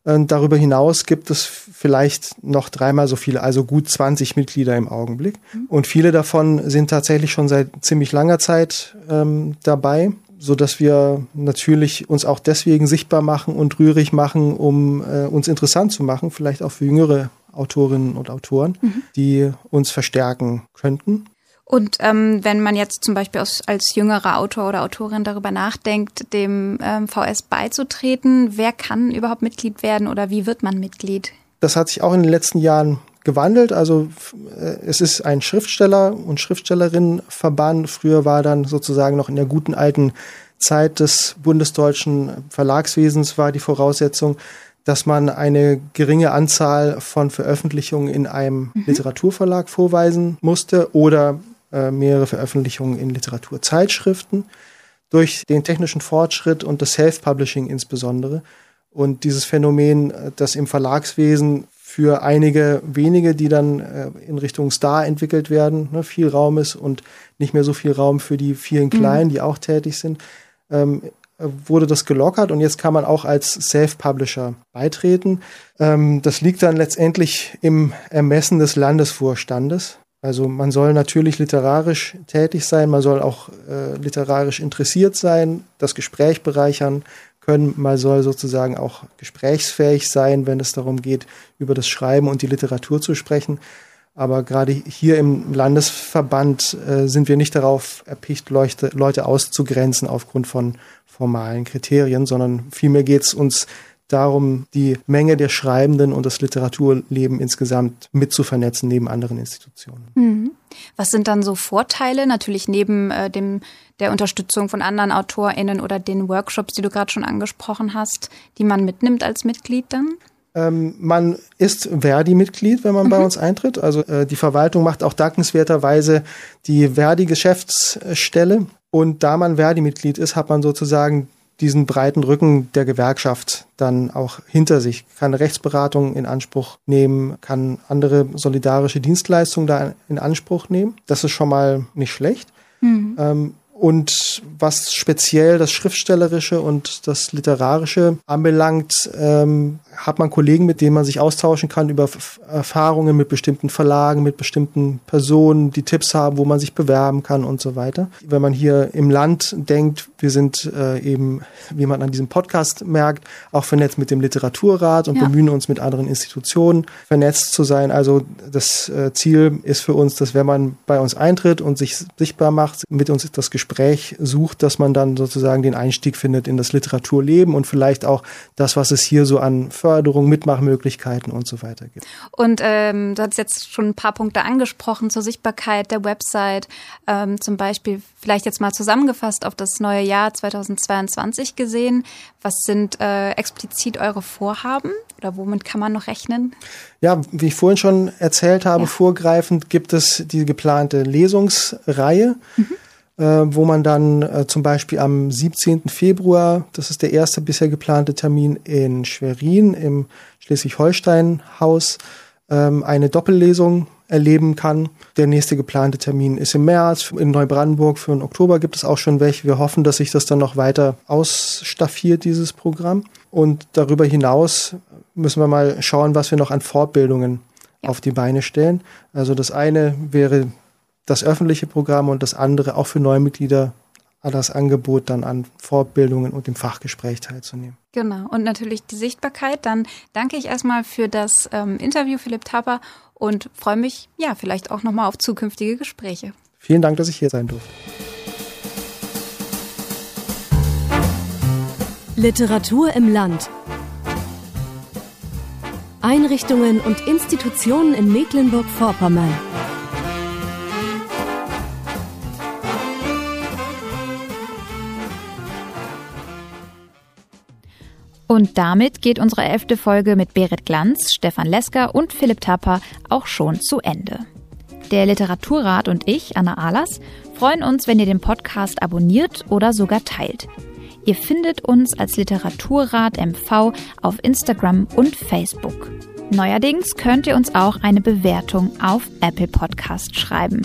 Und darüber hinaus gibt es vielleicht noch dreimal so viele, also gut 20 Mitglieder im Augenblick. Mhm. Und viele davon sind tatsächlich schon seit ziemlich langer Zeit ähm, dabei, so dass wir natürlich uns auch deswegen sichtbar machen und rührig machen, um äh, uns interessant zu machen, vielleicht auch für jüngere Autorinnen und Autoren, mhm. die uns verstärken könnten. Und ähm, wenn man jetzt zum Beispiel aus, als jüngerer Autor oder Autorin darüber nachdenkt, dem ähm, VS beizutreten, wer kann überhaupt Mitglied werden oder wie wird man Mitglied? Das hat sich auch in den letzten Jahren gewandelt. Also äh, es ist ein Schriftsteller- und Schriftstellerinnenverband. Früher war dann sozusagen noch in der guten alten Zeit des bundesdeutschen Verlagswesens war die Voraussetzung, dass man eine geringe Anzahl von Veröffentlichungen in einem mhm. Literaturverlag vorweisen musste oder äh, mehrere Veröffentlichungen in Literaturzeitschriften durch den technischen Fortschritt und das Self-Publishing insbesondere. Und dieses Phänomen, äh, das im Verlagswesen für einige wenige, die dann äh, in Richtung Star entwickelt werden, ne, viel Raum ist und nicht mehr so viel Raum für die vielen mhm. Kleinen, mhm. die auch tätig sind, ähm, wurde das gelockert und jetzt kann man auch als Self-Publisher beitreten. Ähm, das liegt dann letztendlich im Ermessen des Landesvorstandes. Also man soll natürlich literarisch tätig sein, man soll auch äh, literarisch interessiert sein, das Gespräch bereichern können, man soll sozusagen auch gesprächsfähig sein, wenn es darum geht, über das Schreiben und die Literatur zu sprechen. Aber gerade hier im Landesverband äh, sind wir nicht darauf erpicht, Leute, Leute auszugrenzen aufgrund von formalen Kriterien, sondern vielmehr geht es uns darum, die Menge der Schreibenden und das Literaturleben insgesamt mit zu vernetzen neben anderen Institutionen. Mhm. Was sind dann so Vorteile, natürlich neben äh, dem, der Unterstützung von anderen AutorInnen oder den Workshops, die du gerade schon angesprochen hast, die man mitnimmt als Mitglied dann? Ähm, man ist Verdi-Mitglied, wenn man mhm. bei uns eintritt. Also äh, die Verwaltung macht auch dankenswerterweise die Verdi-Geschäftsstelle Und da man Verdi-Mitglied ist, hat man sozusagen diesen breiten Rücken der Gewerkschaft dann auch hinter sich, kann Rechtsberatung in Anspruch nehmen, kann andere solidarische Dienstleistungen da in Anspruch nehmen. Das ist schon mal nicht schlecht. Mhm. Ähm, und was speziell das Schriftstellerische und das Literarische anbelangt, ähm, hat man Kollegen, mit denen man sich austauschen kann über Erfahrungen mit bestimmten Verlagen, mit bestimmten Personen, die Tipps haben, wo man sich bewerben kann und so weiter. Wenn man hier im Land denkt, wir sind äh, eben, wie man an diesem Podcast merkt, auch vernetzt mit dem Literaturrat und ja. bemühen uns mit anderen Institutionen vernetzt zu sein. Also das äh, Ziel ist für uns, dass wenn man bei uns eintritt und sich sichtbar macht, mit uns das Gespräch sucht, dass man dann sozusagen den Einstieg findet in das Literaturleben und vielleicht auch das, was es hier so an Förderung Mitmachmöglichkeiten und so weiter gibt. Und ähm, du hast jetzt schon ein paar Punkte angesprochen zur Sichtbarkeit der Website, ähm, zum Beispiel vielleicht jetzt mal zusammengefasst auf das neue Jahr 2022 gesehen. Was sind äh, explizit eure Vorhaben oder womit kann man noch rechnen? Ja, wie ich vorhin schon erzählt habe, ja. vorgreifend gibt es die geplante Lesungsreihe. Mhm wo man dann äh, zum Beispiel am 17. Februar, das ist der erste bisher geplante Termin in Schwerin im Schleswig-Holstein-Haus, ähm, eine Doppellesung erleben kann. Der nächste geplante Termin ist im März. In Neubrandenburg für den Oktober gibt es auch schon welche. Wir hoffen, dass sich das dann noch weiter ausstaffiert, dieses Programm. Und darüber hinaus müssen wir mal schauen, was wir noch an Fortbildungen ja. auf die Beine stellen. Also das eine wäre das öffentliche Programm und das andere auch für Neumitglieder das Angebot dann an Fortbildungen und dem Fachgespräch teilzunehmen. Genau, und natürlich die Sichtbarkeit. Dann danke ich erstmal für das ähm, Interview, Philipp Tapper, und freue mich, ja, vielleicht auch nochmal auf zukünftige Gespräche. Vielen Dank, dass ich hier sein durfte. Literatur im Land. Einrichtungen und Institutionen in Mecklenburg-Vorpommern. Und damit geht unsere elfte Folge mit Berit Glanz, Stefan Lesker und Philipp Tapper auch schon zu Ende. Der Literaturrat und ich, Anna Ahlers, freuen uns, wenn ihr den Podcast abonniert oder sogar teilt. Ihr findet uns als Literaturrat MV auf Instagram und Facebook. Neuerdings könnt ihr uns auch eine Bewertung auf Apple Podcast schreiben.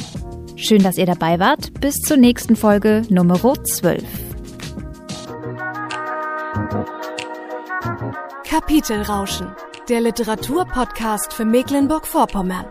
Schön, dass ihr dabei wart. Bis zur nächsten Folge Nummer 12. Kapitelrauschen, der Literaturpodcast für Mecklenburg-Vorpommern.